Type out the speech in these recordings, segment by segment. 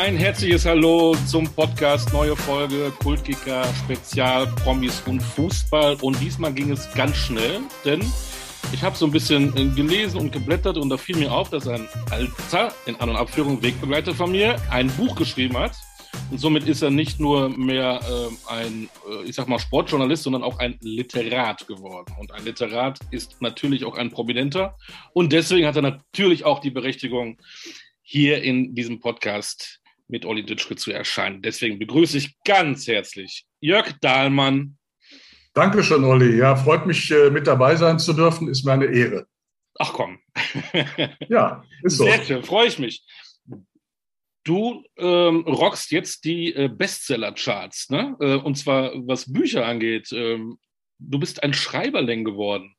Ein herzliches Hallo zum Podcast Neue Folge Kultkicker Spezial Promis und Fußball. Und diesmal ging es ganz schnell, denn ich habe so ein bisschen äh, gelesen und geblättert und da fiel mir auf, dass ein alter, in An- und Abführung Wegbegleiter von mir, ein Buch geschrieben hat. Und somit ist er nicht nur mehr äh, ein, äh, ich sag mal, Sportjournalist, sondern auch ein Literat geworden. Und ein Literat ist natürlich auch ein Prominenter. Und deswegen hat er natürlich auch die Berechtigung, hier in diesem Podcast mit Olli Dütschke zu erscheinen. Deswegen begrüße ich ganz herzlich Jörg Dahlmann. Dankeschön, Olli. Ja, freut mich, äh, mit dabei sein zu dürfen. Ist mir eine Ehre. Ach komm. ja, ist so. Sehr schön, freue ich mich. Du ähm, rockst jetzt die äh, Bestseller-Charts, ne? Äh, und zwar was Bücher angeht. Ähm, du bist ein Schreiberling geworden.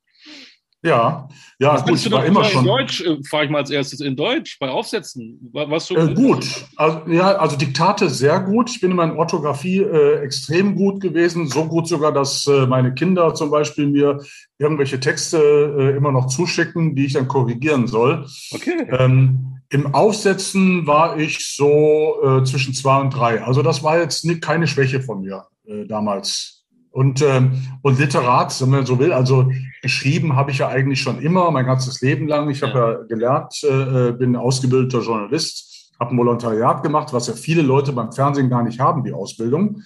Ja, ja, was gut, ich war immer schon. In Deutsch äh, fahre ich mal als erstes in Deutsch bei Aufsätzen. Was so äh, gut, also, ja, also Diktate sehr gut. Ich bin in meiner Orthographie äh, extrem gut gewesen, so gut sogar, dass äh, meine Kinder zum Beispiel mir irgendwelche Texte äh, immer noch zuschicken, die ich dann korrigieren soll. Okay. Ähm, Im Aufsetzen war ich so zwischen zwei und drei. Also das war jetzt nicht, keine Schwäche von mir damals. Und, ähm, und Literat, wenn man so will, also geschrieben habe ich ja eigentlich schon immer, mein ganzes Leben lang. Ich habe ja gelernt, äh, bin ausgebildeter Journalist, habe ein Volontariat gemacht, was ja viele Leute beim Fernsehen gar nicht haben, die Ausbildung.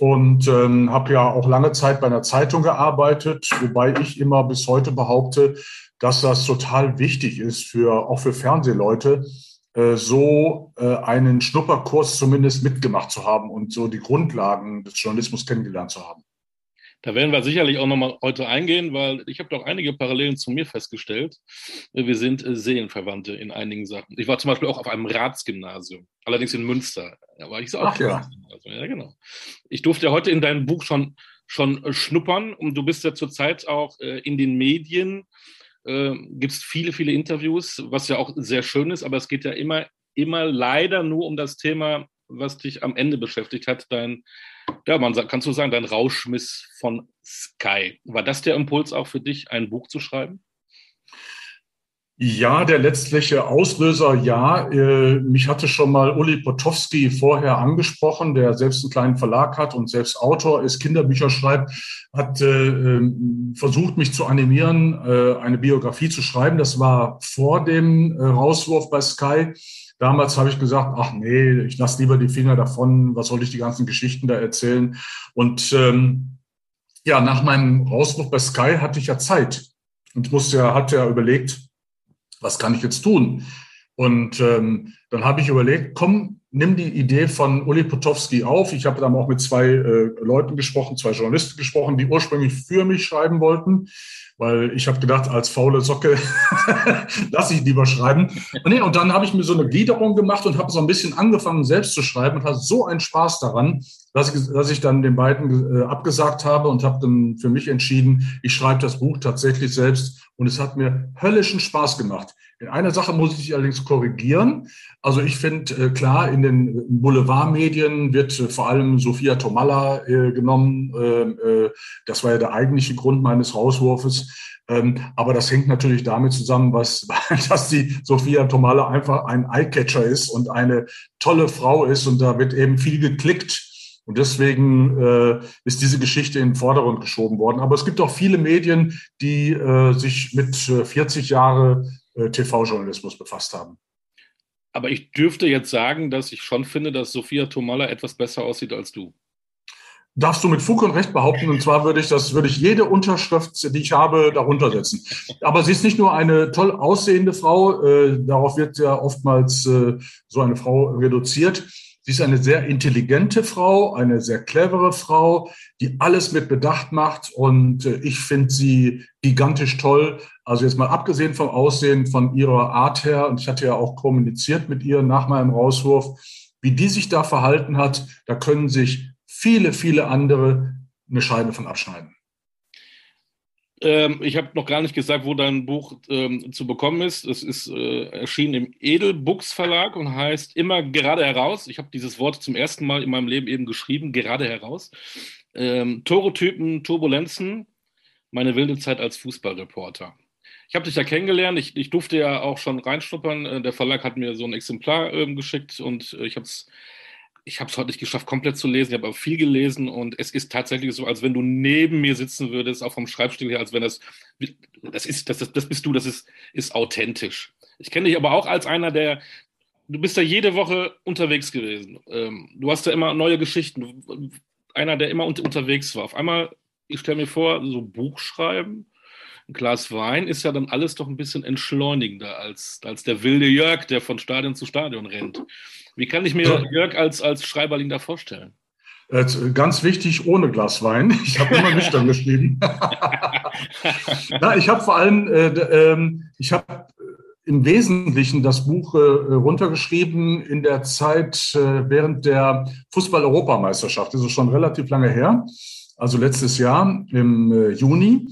Und ähm, habe ja auch lange Zeit bei einer Zeitung gearbeitet, wobei ich immer bis heute behaupte, dass das total wichtig ist, für, auch für Fernsehleute, äh, so äh, einen Schnupperkurs zumindest mitgemacht zu haben und so die Grundlagen des Journalismus kennengelernt zu haben. Da werden wir sicherlich auch nochmal heute eingehen, weil ich habe doch einige Parallelen zu mir festgestellt. Wir sind äh, Seelenverwandte in einigen Sachen. Ich war zum Beispiel auch auf einem Ratsgymnasium, allerdings in Münster. Da war ich so auch. Ach, ja. ja, genau. Ich durfte ja heute in deinem Buch schon, schon schnuppern und du bist ja zurzeit auch in den Medien äh, gibt es viele, viele Interviews, was ja auch sehr schön ist, aber es geht ja immer, immer leider nur um das Thema, was dich am Ende beschäftigt hat, dein, ja, man kannst du sagen, dein Rauschmiss von Sky. War das der Impuls auch für dich, ein Buch zu schreiben? Ja, der letztliche Auslöser, ja. Äh, mich hatte schon mal Uli Potowski vorher angesprochen, der selbst einen kleinen Verlag hat und selbst Autor ist, Kinderbücher schreibt, hat äh, ähm, versucht, mich zu animieren, äh, eine Biografie zu schreiben. Das war vor dem Rauswurf bei Sky. Damals habe ich gesagt, ach nee, ich lasse lieber die Finger davon, was soll ich die ganzen Geschichten da erzählen? Und ähm, ja, nach meinem Rauswurf bei Sky hatte ich ja Zeit und musste ja, hatte ja überlegt, was kann ich jetzt tun? Und ähm, dann habe ich überlegt, komm, nimm die Idee von Uli Potowski auf. Ich habe dann auch mit zwei äh, Leuten gesprochen, zwei Journalisten gesprochen, die ursprünglich für mich schreiben wollten, weil ich habe gedacht, als faule Socke lasse ich lieber schreiben. Und, nee, und dann habe ich mir so eine Gliederung gemacht und habe so ein bisschen angefangen, selbst zu schreiben und hatte so einen Spaß daran, dass ich, dass ich dann den beiden äh, abgesagt habe und habe dann für mich entschieden, ich schreibe das Buch tatsächlich selbst und es hat mir höllischen Spaß gemacht. In einer Sache muss ich allerdings korrigieren. Also ich finde, äh, klar, in den Boulevardmedien wird äh, vor allem Sophia Tomalla äh, genommen. Ähm, äh, das war ja der eigentliche Grund meines Rauswurfes. Ähm, aber das hängt natürlich damit zusammen, was, dass die Sophia Tomalla einfach ein Eyecatcher ist und eine tolle Frau ist und da wird eben viel geklickt. Und deswegen äh, ist diese Geschichte in den Vordergrund geschoben worden. Aber es gibt auch viele Medien, die äh, sich mit 40 Jahre äh, TV-Journalismus befasst haben. Aber ich dürfte jetzt sagen, dass ich schon finde, dass Sophia Tomalla etwas besser aussieht als du. Darfst du mit Fug und Recht behaupten, und zwar würde ich das, würde ich jede Unterschrift, die ich habe, darunter setzen. Aber sie ist nicht nur eine toll aussehende Frau, äh, darauf wird ja oftmals äh, so eine Frau reduziert. Sie ist eine sehr intelligente Frau, eine sehr clevere Frau, die alles mit Bedacht macht. Und äh, ich finde sie gigantisch toll. Also jetzt mal abgesehen vom Aussehen, von ihrer Art her, und ich hatte ja auch kommuniziert mit ihr nach meinem Rauswurf, wie die sich da verhalten hat, da können sich viele, viele andere eine Scheibe von abschneiden. Ähm, ich habe noch gar nicht gesagt, wo dein Buch ähm, zu bekommen ist. Es ist äh, erschienen im Edelbooks Verlag und heißt immer gerade heraus. Ich habe dieses Wort zum ersten Mal in meinem Leben eben geschrieben, gerade heraus. Ähm, Torotypen, Turbulenzen, meine wilde Zeit als Fußballreporter. ich habe dich ja kennengelernt. Ich, ich, durfte ja auch schon reinschnuppern. Äh, der Verlag hat mir so ein Exemplar ähm, geschickt und äh, ich habe es ich habe es heute nicht geschafft, komplett zu lesen. Ich habe aber viel gelesen und es ist tatsächlich so, als wenn du neben mir sitzen würdest, auch vom Schreibstil her, als wenn das, das ist, das, das, das bist du, das ist, ist authentisch. Ich kenne dich aber auch als einer, der, du bist ja jede Woche unterwegs gewesen. Ähm, du hast ja immer neue Geschichten. Einer, der immer unterwegs war. Auf einmal, ich stelle mir vor, so Buch schreiben, ein Glas Wein ist ja dann alles doch ein bisschen entschleunigender als, als der wilde Jörg, der von Stadion zu Stadion rennt. Wie kann ich mir Jörg als, als Schreiberling da vorstellen? Äh, ganz wichtig, ohne Glas Wein. Ich habe immer nüchtern geschrieben. Na, ich habe vor allem, äh, äh, ich habe äh, im Wesentlichen das Buch äh, runtergeschrieben in der Zeit äh, während der Fußball-Europameisterschaft. Das ist schon relativ lange her, also letztes Jahr im Juni.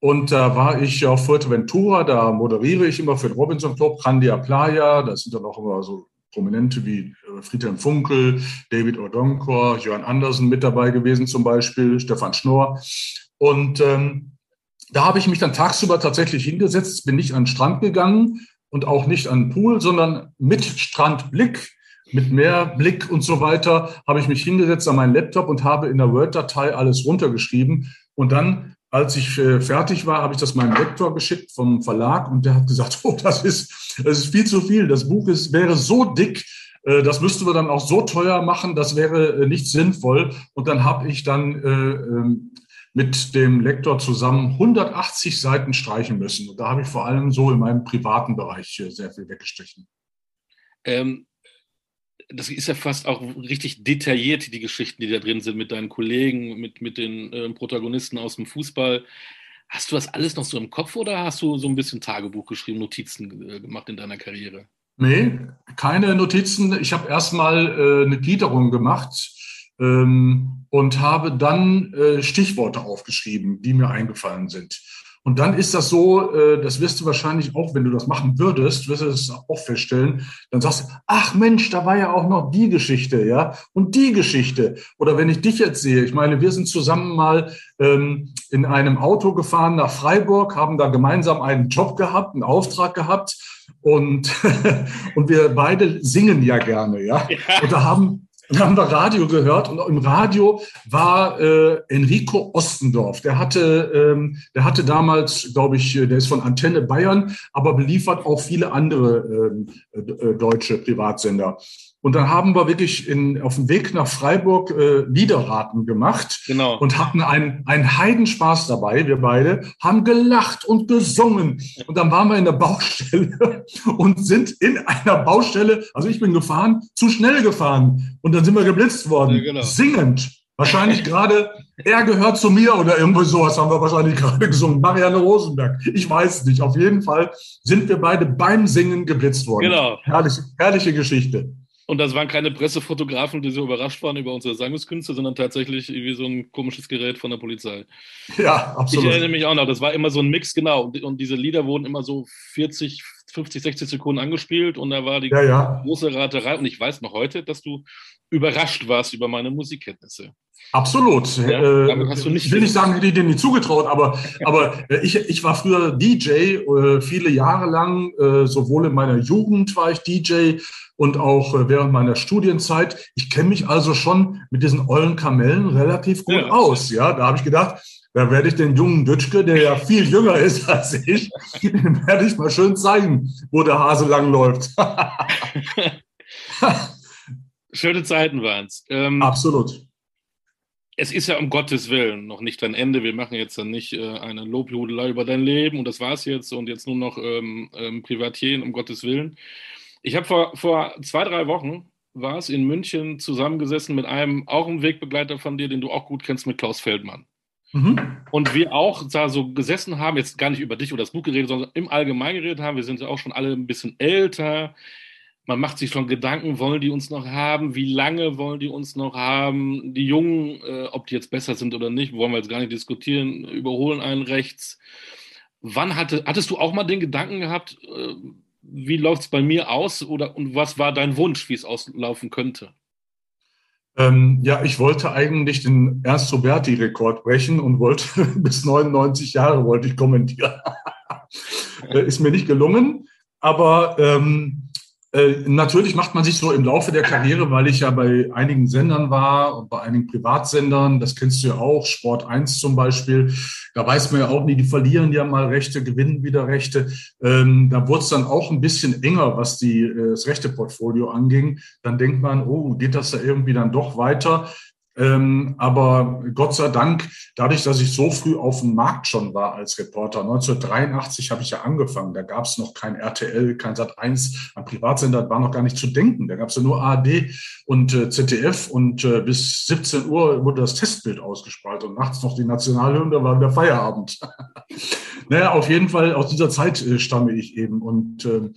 Und da war ich auf Fuerteventura, da moderiere ich immer für den Robinson Club, Randia Playa, da sind dann auch immer so Prominente wie äh, Friedhelm Funkel, David Odonkor, Jörn Andersen mit dabei gewesen zum Beispiel, Stefan Schnorr. Und ähm, da habe ich mich dann tagsüber tatsächlich hingesetzt, bin nicht an den Strand gegangen und auch nicht an den Pool, sondern mit Strandblick, mit Meerblick und so weiter, habe ich mich hingesetzt an meinen Laptop und habe in der Word-Datei alles runtergeschrieben. Und dann als ich äh, fertig war, habe ich das meinem Lektor geschickt vom Verlag und der hat gesagt, oh, das ist, das ist viel zu viel. Das Buch ist, wäre so dick, äh, das müssten wir dann auch so teuer machen, das wäre äh, nicht sinnvoll. Und dann habe ich dann äh, ähm, mit dem Lektor zusammen 180 Seiten streichen müssen. Und da habe ich vor allem so in meinem privaten Bereich sehr viel weggestrichen. Ähm, das ist ja fast auch richtig detailliert, die Geschichten, die da drin sind mit deinen Kollegen, mit, mit den äh, Protagonisten aus dem Fußball. Hast du das alles noch so im Kopf oder hast du so ein bisschen Tagebuch geschrieben, Notizen äh, gemacht in deiner Karriere? Nee, keine Notizen. Ich habe erstmal äh, eine Gliederung gemacht ähm, und habe dann äh, Stichworte aufgeschrieben, die mir eingefallen sind. Und dann ist das so, äh, das wirst du wahrscheinlich auch, wenn du das machen würdest, wirst du das auch feststellen, dann sagst du, ach Mensch, da war ja auch noch die Geschichte, ja, und die Geschichte. Oder wenn ich dich jetzt sehe, ich meine, wir sind zusammen mal ähm, in einem Auto gefahren nach Freiburg, haben da gemeinsam einen Job gehabt, einen Auftrag gehabt und, und wir beide singen ja gerne, ja. ja. Und da haben, dann haben wir Radio gehört und im Radio war äh, Enrico Ostendorf. Der hatte, ähm, der hatte damals, glaube ich, der ist von Antenne Bayern, aber beliefert auch viele andere ähm, äh, deutsche Privatsender. Und dann haben wir wirklich in, auf dem Weg nach Freiburg äh, Liederraten gemacht genau. und hatten einen, einen Heidenspaß dabei, wir beide, haben gelacht und gesungen. Und dann waren wir in der Baustelle und sind in einer Baustelle, also ich bin gefahren, zu schnell gefahren. Und dann sind wir geblitzt worden, ja, genau. singend. Wahrscheinlich gerade, er gehört zu mir oder irgendwie sowas haben wir wahrscheinlich gerade gesungen. Marianne Rosenberg. Ich weiß nicht. Auf jeden Fall sind wir beide beim Singen geblitzt worden. Genau. Herrliche, herrliche Geschichte. Und das waren keine Pressefotografen, die so überrascht waren über unsere Sangeskünste, sondern tatsächlich wie so ein komisches Gerät von der Polizei. Ja, absolut. Ich erinnere mich auch noch, das war immer so ein Mix, genau. Und diese Lieder wurden immer so 40, 50, 60 Sekunden angespielt und da war die ja, ja. große Raterei. Und ich weiß noch heute, dass du überrascht warst über meine Musikkenntnisse. Absolut. Ja, äh, hast du nicht ich will nicht sagen, ich dir nicht zugetraut, aber, aber äh, ich, ich war früher DJ, äh, viele Jahre lang, äh, sowohl in meiner Jugend war ich DJ und auch äh, während meiner Studienzeit. Ich kenne mich also schon mit diesen ollen Kamellen relativ gut ja. aus. Ja, da habe ich gedacht, da werde ich den jungen Dütschke, der ja viel jünger ist als ich, den werde ich mal schön zeigen, wo der Hase langläuft. Schöne Zeiten waren es. Ähm, Absolut. Es ist ja um Gottes Willen noch nicht dein Ende. Wir machen jetzt dann nicht äh, eine Lobhudelei über dein Leben und das war's jetzt und jetzt nur noch ähm, ähm, Privatieren, um Gottes Willen. Ich habe vor, vor zwei, drei Wochen war es in München zusammengesessen mit einem, auch einem Wegbegleiter von dir, den du auch gut kennst, mit Klaus Feldmann. Mhm. Und wir auch da so gesessen haben, jetzt gar nicht über dich oder das Buch geredet, sondern im Allgemeinen geredet haben. Wir sind ja auch schon alle ein bisschen älter. Man macht sich schon Gedanken, wollen die uns noch haben? Wie lange wollen die uns noch haben? Die Jungen, äh, ob die jetzt besser sind oder nicht, wollen wir jetzt gar nicht diskutieren, überholen einen rechts. Wann hatte, hattest du auch mal den Gedanken gehabt, äh, wie läuft es bei mir aus oder und was war dein Wunsch, wie es auslaufen könnte? Ähm, ja, ich wollte eigentlich den Ernst Roberti-Rekord brechen und wollte bis 99 Jahre wollte ich kommentieren. ist mir nicht gelungen. Aber ähm, äh, natürlich macht man sich so im Laufe der Karriere, weil ich ja bei einigen Sendern war und bei einigen Privatsendern, das kennst du ja auch, Sport 1 zum Beispiel, da weiß man ja auch nie, die verlieren ja mal Rechte, gewinnen wieder Rechte. Ähm, da wurde es dann auch ein bisschen enger, was die, äh, das Rechteportfolio anging. Dann denkt man, oh, geht das da irgendwie dann doch weiter? Ähm, aber Gott sei Dank, dadurch, dass ich so früh auf dem Markt schon war als Reporter, 1983 habe ich ja angefangen, da gab es noch kein RTL, kein Sat1, ein Privatsender war noch gar nicht zu denken. Da gab es ja nur ARD und äh, ZDF und äh, bis 17 Uhr wurde das Testbild ausgestrahlt und nachts noch die Nationalhymne, da war wieder Feierabend. naja, auf jeden Fall aus dieser Zeit äh, stamme ich eben und äh,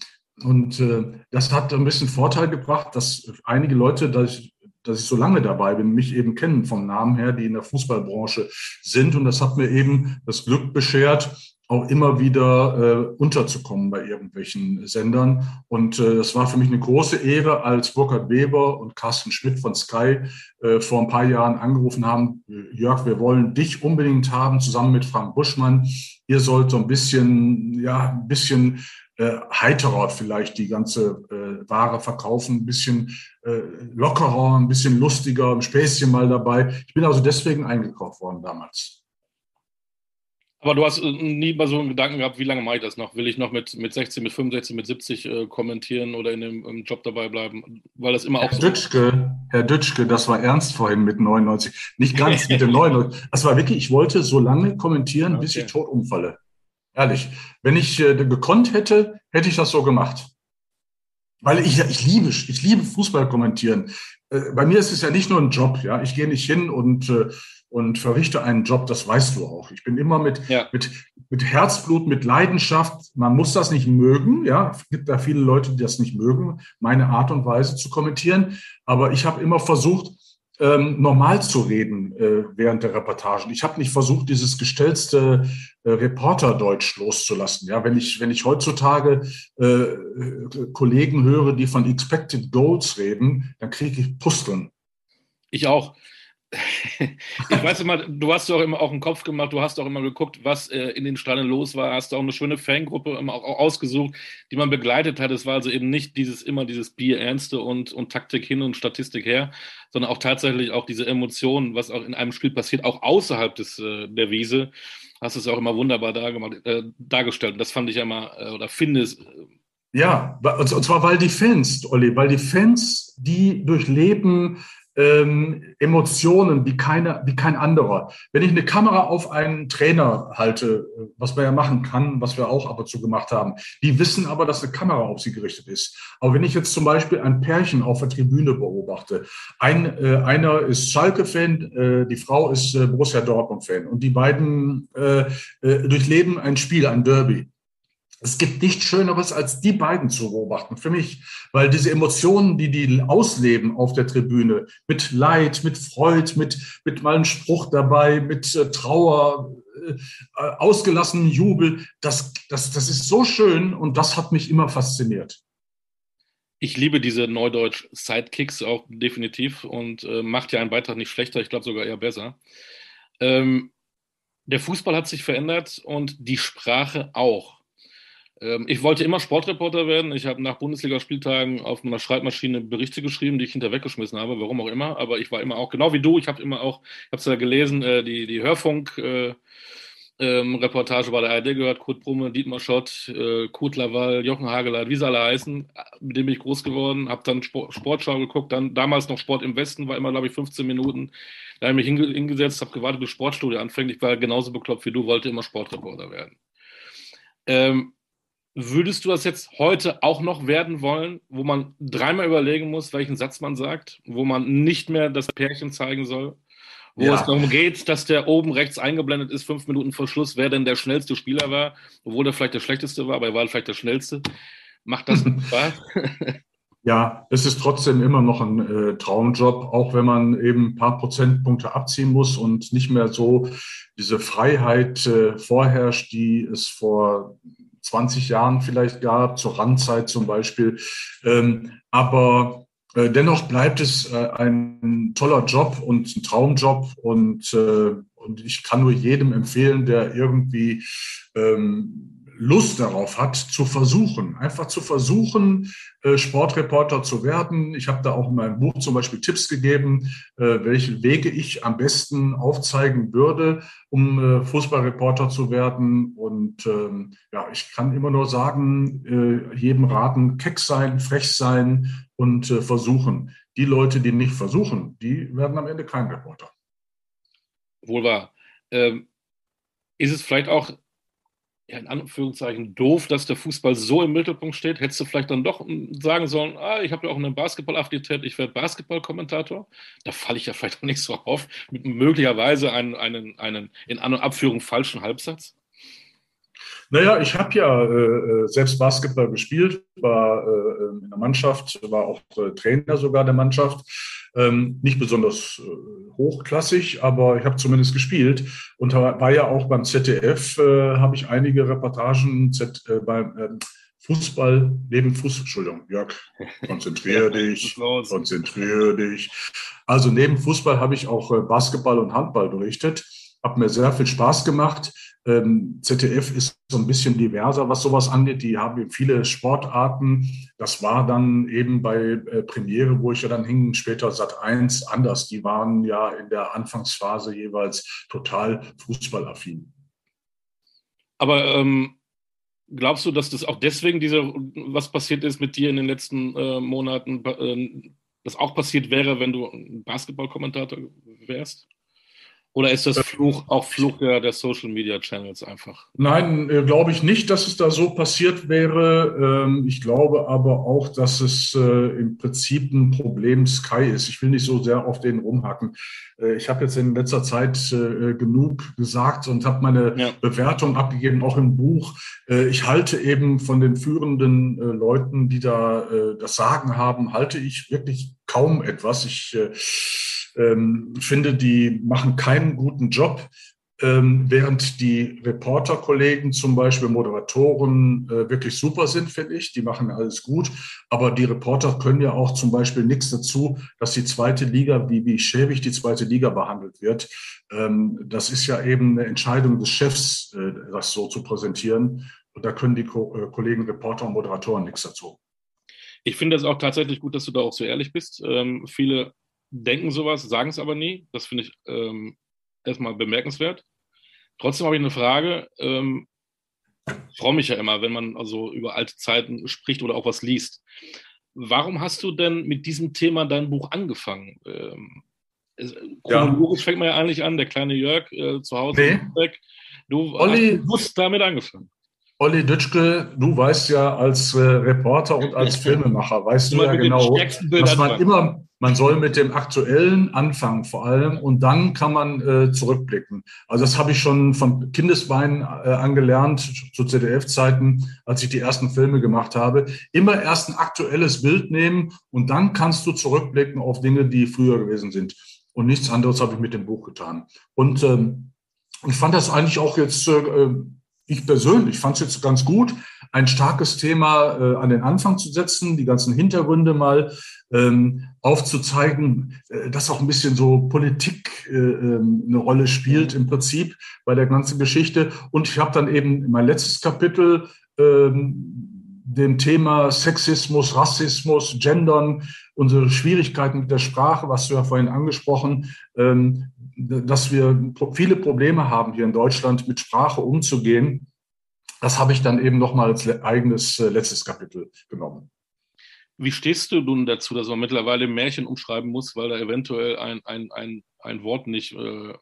und äh, das hat ein bisschen Vorteil gebracht, dass einige Leute, dass ich dass ich so lange dabei bin, mich eben kennen vom Namen her, die in der Fußballbranche sind. Und das hat mir eben das Glück beschert, auch immer wieder äh, unterzukommen bei irgendwelchen Sendern. Und äh, das war für mich eine große Ehre, als Burkhard Weber und Carsten Schmidt von Sky äh, vor ein paar Jahren angerufen haben, Jörg, wir wollen dich unbedingt haben, zusammen mit Frank Buschmann. Ihr sollt so ein bisschen, ja, ein bisschen äh, heiterer vielleicht die ganze äh, Ware verkaufen, ein bisschen äh, lockerer, ein bisschen lustiger, ein Späßchen mal dabei. Ich bin also deswegen eingekauft worden damals. Aber du hast äh, nie mal so einen Gedanken gehabt, wie lange mache ich das noch? Will ich noch mit, mit 16, mit 65, mit 70 äh, kommentieren oder in dem Job dabei bleiben? Weil das immer Herr auch Dütschke, Herr Dütschke, das war ernst vorhin mit 99. Nicht ganz mit dem 99. Das war wirklich, ich wollte so lange kommentieren, okay. bis ich tot umfalle. Ehrlich. Wenn ich äh, gekonnt hätte, hätte ich das so gemacht. Weil ich, ich liebe, ich liebe Fußball kommentieren. Äh, bei mir ist es ja nicht nur ein Job, ja. Ich gehe nicht hin und, äh, und verrichte einen Job, das weißt du auch. Ich bin immer mit, ja. mit, mit Herzblut, mit Leidenschaft. Man muss das nicht mögen, ja. Es gibt da viele Leute, die das nicht mögen, meine Art und Weise zu kommentieren. Aber ich habe immer versucht, ähm, normal zu reden äh, während der Reportagen. Ich habe nicht versucht, dieses gestellte äh, Reporterdeutsch loszulassen. Ja, wenn ich wenn ich heutzutage äh, Kollegen höre, die von Expected Goals reden, dann kriege ich Pusteln. Ich auch. Ich weiß immer, du hast doch immer auch einen Kopf gemacht, du hast auch immer geguckt, was äh, in den Stadien los war, hast auch eine schöne Fangruppe immer auch, ausgesucht, die man begleitet hat. Es war also eben nicht dieses immer dieses Bierernste und, und Taktik hin und Statistik her, sondern auch tatsächlich auch diese Emotionen, was auch in einem Spiel passiert, auch außerhalb des, äh, der Wiese. Hast es auch immer wunderbar äh, dargestellt. Und das fand ich ja immer, äh, oder finde es. Äh, ja, und zwar weil die Fans, Olli, weil die Fans, die durchleben ähm, Emotionen wie, keine, wie kein anderer. Wenn ich eine Kamera auf einen Trainer halte, was man ja machen kann, was wir auch ab und zu gemacht haben, die wissen aber, dass eine Kamera auf sie gerichtet ist. Aber wenn ich jetzt zum Beispiel ein Pärchen auf der Tribüne beobachte, ein, äh, einer ist Schalke-Fan, äh, die Frau ist äh, Borussia Dortmund-Fan und die beiden äh, äh, durchleben ein Spiel, ein Derby es gibt nichts Schöneres, als die beiden zu beobachten, für mich, weil diese Emotionen, die die ausleben auf der Tribüne, mit Leid, mit Freud, mit, mit mal einem Spruch dabei, mit äh, Trauer, äh, ausgelassenem Jubel, das, das, das ist so schön und das hat mich immer fasziniert. Ich liebe diese Neudeutsch-Sidekicks auch definitiv und äh, macht ja einen Beitrag nicht schlechter, ich glaube sogar eher besser. Ähm, der Fußball hat sich verändert und die Sprache auch. Ähm, ich wollte immer Sportreporter werden. Ich habe nach Bundesligaspieltagen auf meiner Schreibmaschine Berichte geschrieben, die ich hinter weggeschmissen habe, warum auch immer. Aber ich war immer auch, genau wie du, ich habe immer auch, ich habe es ja gelesen, äh, die, die Hörfunk. Äh, ähm, bei der ARD gehört, Kurt Brumme, Dietmar Schott, äh, Kurt Laval, Jochen Hageleit, wie sie alle heißen, mit dem bin ich groß geworden, habe dann Sport, Sportschau geguckt, dann damals noch Sport im Westen, war immer, glaube ich, 15 Minuten. Da habe ich mich hingesetzt, habe gewartet, bis Sportstudio anfängt. Ich war genauso bekloppt wie du, wollte immer Sportreporter werden. Ähm, Würdest du das jetzt heute auch noch werden wollen, wo man dreimal überlegen muss, welchen Satz man sagt, wo man nicht mehr das Pärchen zeigen soll, wo ja. es darum geht, dass der oben rechts eingeblendet ist, fünf Minuten vor Schluss, wer denn der schnellste Spieler war, obwohl er vielleicht der schlechteste war, aber er war vielleicht der schnellste. Macht das Spaß? Ja, es ist trotzdem immer noch ein äh, Traumjob, auch wenn man eben ein paar Prozentpunkte abziehen muss und nicht mehr so diese Freiheit äh, vorherrscht, die es vor 20 Jahren vielleicht gab, zur Randzeit zum Beispiel. Ähm, aber äh, dennoch bleibt es äh, ein toller Job und ein Traumjob und, äh, und ich kann nur jedem empfehlen, der irgendwie ähm, Lust darauf hat, zu versuchen, einfach zu versuchen, äh, Sportreporter zu werden. Ich habe da auch in meinem Buch zum Beispiel Tipps gegeben, äh, welche Wege ich am besten aufzeigen würde, um äh, Fußballreporter zu werden. Und ähm, ja, ich kann immer nur sagen, jedem raten, keck sein, frech sein und versuchen. Die Leute, die nicht versuchen, die werden am Ende kein Reporter. Wohl wahr. Ähm, ist es vielleicht auch ja, in Anführungszeichen doof, dass der Fußball so im Mittelpunkt steht. Hättest du vielleicht dann doch sagen sollen, ah, ich habe ja auch eine Basketball-Affinität, ich werde Basketball-Kommentator. Da falle ich ja vielleicht auch nicht so auf, mit möglicherweise einen, einen, einen in An- und Abführung falschen Halbsatz. Naja, ich habe ja äh, selbst Basketball gespielt, war äh, in der Mannschaft, war auch äh, Trainer sogar der Mannschaft. Ähm, nicht besonders äh, hochklassig, aber ich habe zumindest gespielt und war ja auch beim ZDF, äh, habe ich einige Reportagen Z, äh, beim ähm, Fußball, neben Fußball, Entschuldigung, Jörg, konzentriere dich, konzentriere dich. Also neben Fußball habe ich auch äh, Basketball und Handball berichtet, hat mir sehr viel Spaß gemacht. Ähm, ZDF ist so ein bisschen diverser, was sowas angeht. Die haben viele Sportarten. Das war dann eben bei äh, Premiere, wo ich ja dann hing, später Sat 1 anders. Die waren ja in der Anfangsphase jeweils total fußballaffin. Aber ähm, glaubst du, dass das auch deswegen diese, was passiert ist mit dir in den letzten äh, Monaten, äh, das auch passiert wäre, wenn du Basketballkommentator wärst? Oder ist das äh, Fluch, auch Fluch der, der Social Media Channels einfach? Nein, äh, glaube ich nicht, dass es da so passiert wäre. Ähm, ich glaube aber auch, dass es äh, im Prinzip ein Problem Sky ist. Ich will nicht so sehr auf den rumhacken. Äh, ich habe jetzt in letzter Zeit äh, genug gesagt und habe meine ja. Bewertung abgegeben, auch im Buch. Äh, ich halte eben von den führenden Leuten, die da das Sagen haben, halte ich wirklich kaum etwas. Ich ähm, finde, die machen keinen guten Job. Ähm, während die Reporterkollegen, zum Beispiel Moderatoren, äh, wirklich super sind, finde ich. Die machen alles gut. Aber die Reporter können ja auch zum Beispiel nichts dazu, dass die zweite Liga, wie, wie schäbig die zweite Liga behandelt wird. Ähm, das ist ja eben eine Entscheidung des Chefs, äh, das so zu präsentieren. Und da können die Ko äh, Kollegen Reporter und Moderatoren nichts dazu. Ich finde es auch tatsächlich gut, dass du da auch so ehrlich bist. Ähm, viele denken sowas, sagen es aber nie. Das finde ich ähm, erstmal bemerkenswert. Trotzdem habe ich eine Frage. Ähm, ich freue mich ja immer, wenn man also über alte Zeiten spricht oder auch was liest. Warum hast du denn mit diesem Thema dein Buch angefangen? Ähm, chronologisch ja. fängt man ja eigentlich an, der kleine Jörg äh, zu Hause. Nee. Du Olli, hast damit angefangen. Olli Dütschke, du weißt ja als äh, Reporter und als Filmemacher, weißt du ja genau, dass man immer, man soll mit dem Aktuellen anfangen vor allem und dann kann man äh, zurückblicken. Also das habe ich schon von Kindesbeinen äh, angelernt, zu ZDF-Zeiten, als ich die ersten Filme gemacht habe. Immer erst ein aktuelles Bild nehmen und dann kannst du zurückblicken auf Dinge, die früher gewesen sind. Und nichts anderes habe ich mit dem Buch getan. Und ähm, ich fand das eigentlich auch jetzt... Äh, ich persönlich fand es jetzt ganz gut, ein starkes Thema äh, an den Anfang zu setzen, die ganzen Hintergründe mal ähm, aufzuzeigen, äh, dass auch ein bisschen so Politik äh, ähm, eine Rolle spielt im Prinzip bei der ganzen Geschichte. Und ich habe dann eben mein letztes Kapitel ähm, dem Thema Sexismus, Rassismus, Gendern, unsere Schwierigkeiten mit der Sprache, was du ja vorhin angesprochen, ähm, dass wir viele Probleme haben hier in Deutschland mit Sprache umzugehen. Das habe ich dann eben nochmal als eigenes äh, letztes Kapitel genommen. Wie stehst du nun dazu, dass man mittlerweile Märchen umschreiben muss, weil da eventuell ein, ein, ein, ein Wort nicht äh,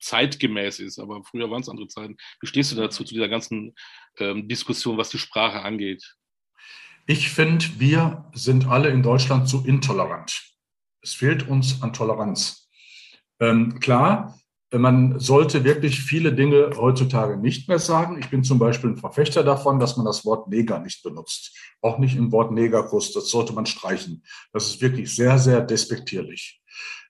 zeitgemäß ist? Aber früher waren es andere Zeiten. Wie stehst du dazu, zu dieser ganzen ähm, Diskussion, was die Sprache angeht? Ich finde, wir sind alle in Deutschland zu intolerant. Es fehlt uns an Toleranz. Ähm, klar, man sollte wirklich viele Dinge heutzutage nicht mehr sagen. Ich bin zum Beispiel ein Verfechter davon, dass man das Wort Neger nicht benutzt. Auch nicht im Wort Negerkuss. Das sollte man streichen. Das ist wirklich sehr, sehr despektierlich.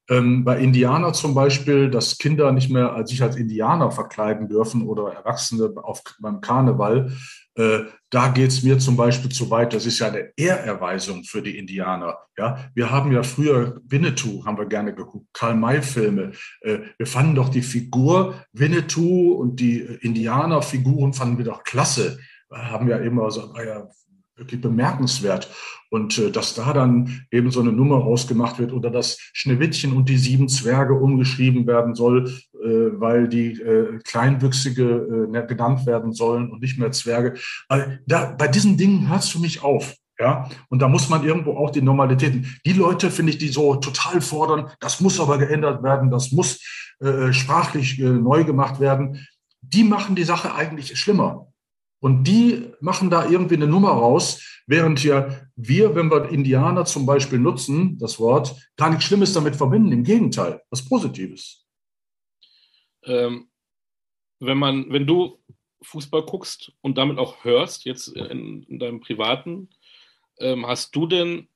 Ähm, bei Indianer zum Beispiel, dass Kinder nicht mehr sich als Indianer verkleiden dürfen oder Erwachsene auf, beim Karneval, äh, da geht es mir zum Beispiel zu weit. Das ist ja eine Ehrerweisung für die Indianer. Ja, wir haben ja früher Winnetou haben wir gerne geguckt, Karl-May-Filme. Äh, wir fanden doch die Figur Winnetou und die Indianerfiguren fanden wir doch klasse. haben ja immer so, war ja wirklich bemerkenswert. Und äh, dass da dann eben so eine Nummer rausgemacht wird oder dass Schneewittchen und die sieben Zwerge umgeschrieben werden soll, äh, weil die äh, Kleinwüchsige äh, genannt werden sollen und nicht mehr Zwerge. Also da, bei diesen Dingen hörst du mich auf. Ja, und da muss man irgendwo auch die Normalitäten. Die Leute, finde ich, die so total fordern, das muss aber geändert werden, das muss äh, sprachlich äh, neu gemacht werden, die machen die Sache eigentlich schlimmer. Und die machen da irgendwie eine Nummer raus, während ja wir, wenn wir Indianer zum Beispiel nutzen, das Wort, gar nichts Schlimmes damit verbinden. Im Gegenteil, was Positives. Ähm, wenn man, wenn du Fußball guckst und damit auch hörst, jetzt in, in deinem privaten, ähm, hast du denn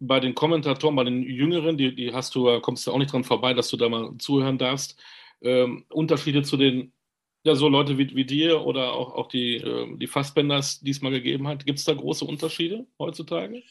bei den Kommentatoren, bei den Jüngeren, die, die hast du, kommst du auch nicht dran vorbei, dass du da mal zuhören darfst, ähm, Unterschiede zu den, ja, so Leute wie, wie dir oder auch, auch die, äh, die Fassbenders diesmal gegeben hat? Gibt es da große Unterschiede heutzutage?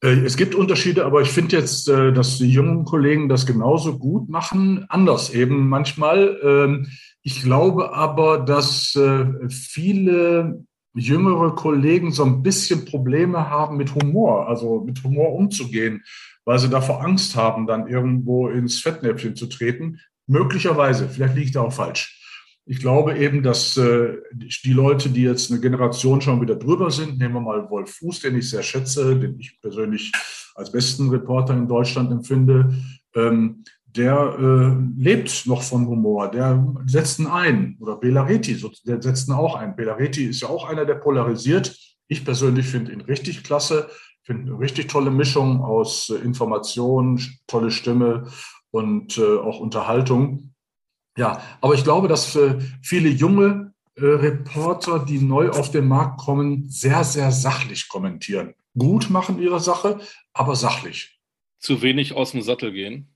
Äh, es gibt Unterschiede, aber ich finde jetzt, äh, dass die jungen Kollegen das genauso gut machen, anders eben manchmal. Ähm, ich glaube aber, dass äh, viele jüngere Kollegen so ein bisschen Probleme haben mit Humor, also mit Humor umzugehen, weil sie davor Angst haben, dann irgendwo ins Fettnäpfchen zu treten. Möglicherweise, vielleicht liege ich da auch falsch. Ich glaube eben, dass äh, die Leute, die jetzt eine Generation schon wieder drüber sind, nehmen wir mal Wolf Fuß, den ich sehr schätze, den ich persönlich als besten Reporter in Deutschland empfinde, ähm, der äh, lebt noch von Humor, der setzt ihn ein. Oder Belareti, der setzt ihn auch ein. Belareti ist ja auch einer, der polarisiert. Ich persönlich finde ihn richtig klasse, finde eine richtig tolle Mischung aus äh, Information, tolle Stimme und äh, auch Unterhaltung. Ja, aber ich glaube, dass äh, viele junge äh, Reporter, die neu auf den Markt kommen, sehr, sehr sachlich kommentieren. Gut machen ihre Sache, aber sachlich. Zu wenig aus dem Sattel gehen.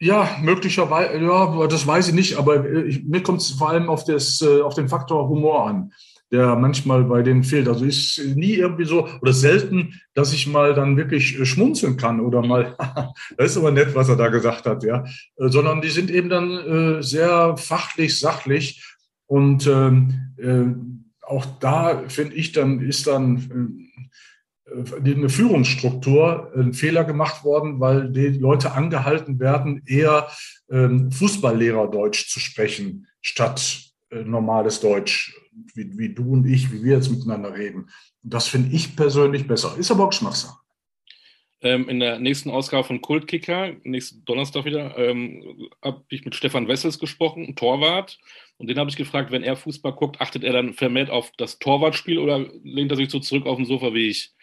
Ja, möglicherweise, ja, das weiß ich nicht, aber äh, ich, mir kommt es vor allem auf, das, auf den Faktor Humor an, der manchmal bei denen fehlt. Also ist nie irgendwie so, oder selten, dass ich mal dann wirklich äh, schmunzeln kann oder mal, das ist aber nett, was er da gesagt hat, ja, sondern die sind eben dann äh, sehr fachlich, sachlich und ähm, äh, auch da finde ich dann, ist dann eine Führungsstruktur ein Fehler gemacht worden, weil die Leute angehalten werden, eher ähm, Fußballlehrerdeutsch zu sprechen, statt äh, normales Deutsch, wie, wie du und ich, wie wir jetzt miteinander reden. Das finde ich persönlich besser. Ist aber auch Geschmackssache. Ähm, in der nächsten Ausgabe von Kultkicker, nächsten Donnerstag wieder, ähm, habe ich mit Stefan Wessels gesprochen, Torwart. Und den habe ich gefragt, wenn er Fußball guckt, achtet er dann vermehrt auf das Torwartspiel oder lehnt er sich so zurück auf dem Sofa wie ich?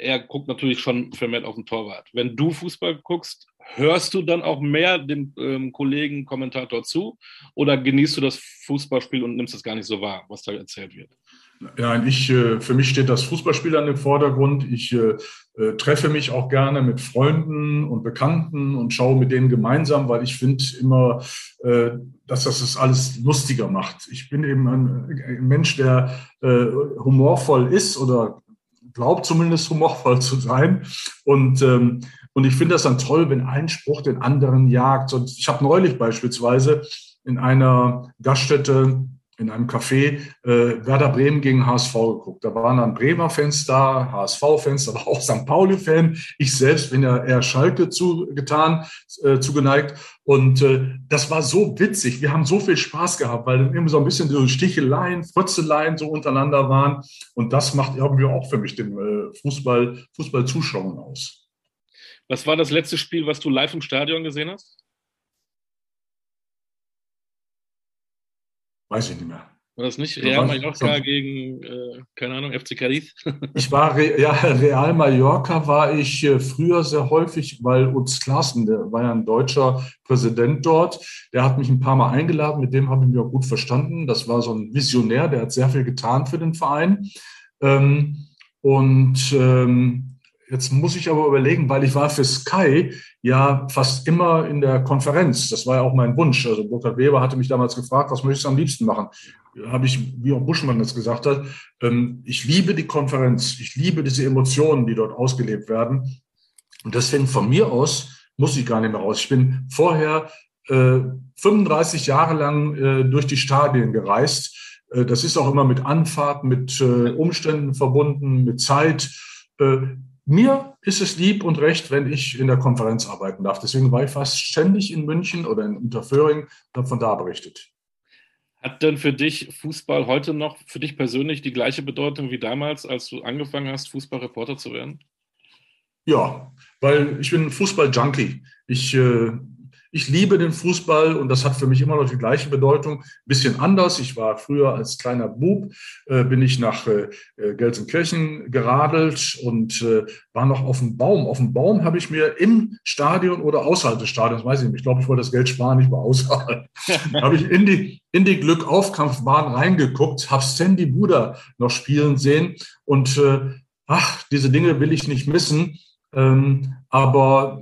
er guckt natürlich schon vermehrt auf den Torwart. Wenn du Fußball guckst, hörst du dann auch mehr dem ähm, Kollegen Kommentator zu oder genießt du das Fußballspiel und nimmst es gar nicht so wahr, was da erzählt wird? Ja, ich, äh, für mich steht das Fußballspiel an dem Vordergrund. Ich äh, äh, treffe mich auch gerne mit Freunden und Bekannten und schaue mit denen gemeinsam, weil ich finde immer, äh, dass das das alles lustiger macht. Ich bin eben ein, ein Mensch, der äh, humorvoll ist oder glaubt zumindest humorvoll zu sein. Und, ähm, und ich finde das dann toll, wenn ein Spruch den anderen jagt. Und ich habe neulich beispielsweise in einer Gaststätte in einem Café äh, Werder Bremen gegen HSV geguckt. Da waren dann Bremer Fans da, HSV-Fans, aber auch St. Pauli-Fan. Ich selbst bin ja eher Schalke zugetan, äh, zugeneigt. Und äh, das war so witzig. Wir haben so viel Spaß gehabt, weil dann immer so ein bisschen so Sticheleien, Frötzeleien so untereinander waren. Und das macht irgendwie auch für mich den äh, Fußball, Fußball-Zuschauen aus. Was war das letzte Spiel, was du live im Stadion gesehen hast? Weiß ich nicht mehr. War das nicht Real Mallorca gegen, äh, keine Ahnung, FC Cadiz? ich war, ja, Real Mallorca war ich äh, früher sehr häufig, weil uns Klaassen, der war ja ein deutscher Präsident dort, der hat mich ein paar Mal eingeladen, mit dem habe ich mich auch gut verstanden. Das war so ein Visionär, der hat sehr viel getan für den Verein. Ähm, und ähm, Jetzt muss ich aber überlegen, weil ich war für Sky ja fast immer in der Konferenz. Das war ja auch mein Wunsch. Also Burkhard Weber hatte mich damals gefragt, was möchtest du am liebsten machen? Habe ich, wie auch Buschmann das gesagt hat, ähm, ich liebe die Konferenz. Ich liebe diese Emotionen, die dort ausgelebt werden. Und deswegen von mir aus muss ich gar nicht mehr raus. Ich bin vorher äh, 35 Jahre lang äh, durch die Stadien gereist Äh, das ist auch immer mit Anfahrt, mit äh, Umständen verbunden, mit Zeit. Mir ist es lieb und recht, wenn ich in der Konferenz arbeiten darf. Deswegen war ich fast ständig in München oder in Unterföhring und habe von da berichtet. Hat denn für dich Fußball heute noch für dich persönlich die gleiche Bedeutung wie damals, als du angefangen hast, Fußballreporter zu werden? Ja, weil ich bin Fußball-Junkie. Ich äh, ich liebe den Fußball und das hat für mich immer noch die gleiche Bedeutung. bisschen anders. Ich war früher als kleiner Bub, äh, bin ich nach äh, äh, Gelsenkirchen geradelt und äh, war noch auf dem Baum. Auf dem Baum habe ich mir im Stadion oder außerhalb des Stadions, weiß ich nicht, ich glaube, ich wollte das Geld sparen, ich war außerhalb, habe ich in die, in die Glückaufkampfbahn reingeguckt, habe Sandy Buda noch spielen sehen und äh, ach, diese Dinge will ich nicht missen. Ähm, aber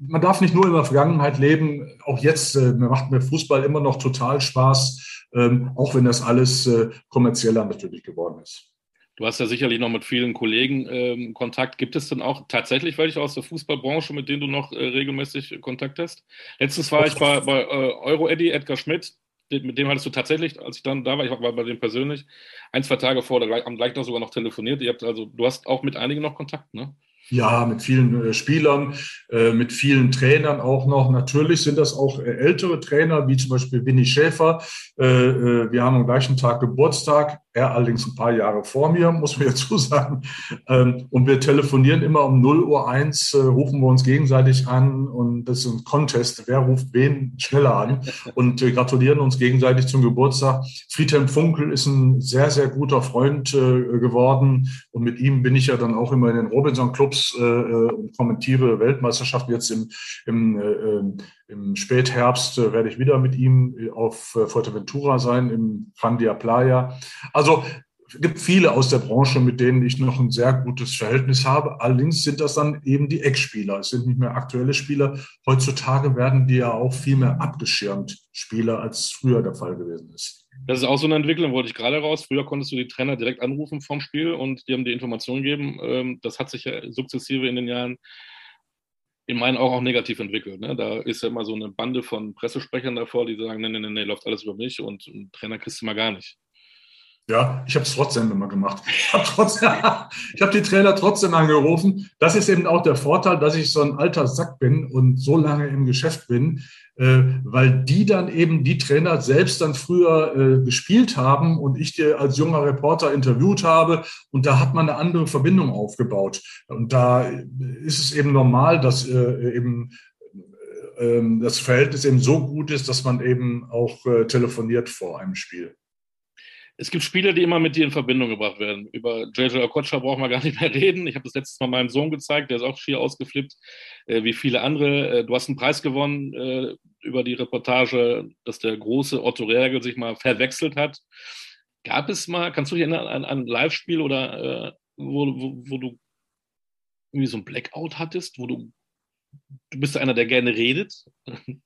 man darf nicht nur in der Vergangenheit leben. Auch jetzt äh, macht mir Fußball immer noch total Spaß, ähm, auch wenn das alles äh, kommerzieller natürlich geworden ist. Du hast ja sicherlich noch mit vielen Kollegen ähm, Kontakt. Gibt es denn auch tatsächlich welche aus der Fußballbranche, mit denen du noch äh, regelmäßig Kontakt hast? Letztens war ich bei, bei äh, Euro-Eddy, Edgar Schmidt. Mit dem hattest du tatsächlich, als ich dann da war, ich war bei dem persönlich, ein, zwei Tage vor, am gleichen Tag sogar noch telefoniert. Ihr habt also, du hast auch mit einigen noch Kontakt, ne? Ja, mit vielen äh, Spielern, äh, mit vielen Trainern auch noch. Natürlich sind das auch äh, ältere Trainer, wie zum Beispiel Winnie Schäfer. Wir haben am gleichen Tag Geburtstag. Er allerdings ein paar Jahre vor mir, muss man dazu sagen. Ähm, und wir telefonieren immer um 0 Uhr 1, äh, rufen wir uns gegenseitig an und das ist ein Contest. Wer ruft wen schneller an? Und gratulieren uns gegenseitig zum Geburtstag. Friedhelm Funkel ist ein sehr, sehr guter Freund geworden. Und mit ihm bin ich ja dann auch immer in den Robinson-Clubs Clubs äh, äh, und kommentiere Weltmeisterschaften. Jetzt im, im, äh, im Spätherbst äh, werde ich wieder mit ihm auf äh, Fuerteventura sein, im Fandia Playa. Also es gibt viele aus der Branche, mit denen ich noch ein sehr gutes Verhältnis habe. Allerdings sind das dann eben die Eckspieler. Es sind nicht mehr aktuelle Spieler. Heutzutage werden die ja auch viel mehr abgeschirmt Spieler, als früher der Fall gewesen ist. Das ist auch so eine Entwicklung, wollte ich gerade raus. Früher konntest du die Trainer direkt anrufen vom Spiel und die haben die Informationen gegeben. Ähm, das hat sich ja sukzessive in den Jahren in meinen Augen auch negativ entwickelt. Ne? Da ist ja immer so eine Bande von Pressesprechern davor, die sagen, nee, nee, nee, nee läuft alles über mich und einen Trainer kriegst du mal gar nicht. Ja, ich habe es trotzdem immer gemacht. Ich habe hab die Trainer trotzdem angerufen. Das ist eben auch der Vorteil, dass ich so ein alter Sack bin und so lange im Geschäft bin, äh, weil die dann eben die Trainer selbst dann früher äh, gespielt haben und ich die als junger Reporter interviewt habe und da hat man eine andere Verbindung aufgebaut. Und da ist es eben normal, dass äh, eben ähm, das Verhältnis eben so gut ist, dass man eben auch äh, telefoniert vor einem Spiel. Es gibt Spiele, die immer mit dir in Verbindung gebracht werden. Über JJ Okocha brauchen wir gar nicht mehr reden. Ich habe das letztes Mal meinem Sohn gezeigt, der ist auch schier ausgeflippt, äh, wie viele andere. Äh, du hast einen Preis gewonnen äh, über die Reportage, dass der große Otto Reagel sich mal verwechselt hat. Gab es mal, kannst du dich erinnern an ein Live-Spiel oder äh, wo, wo, wo du irgendwie so ein Blackout hattest, wo du, du bist einer, der gerne redet?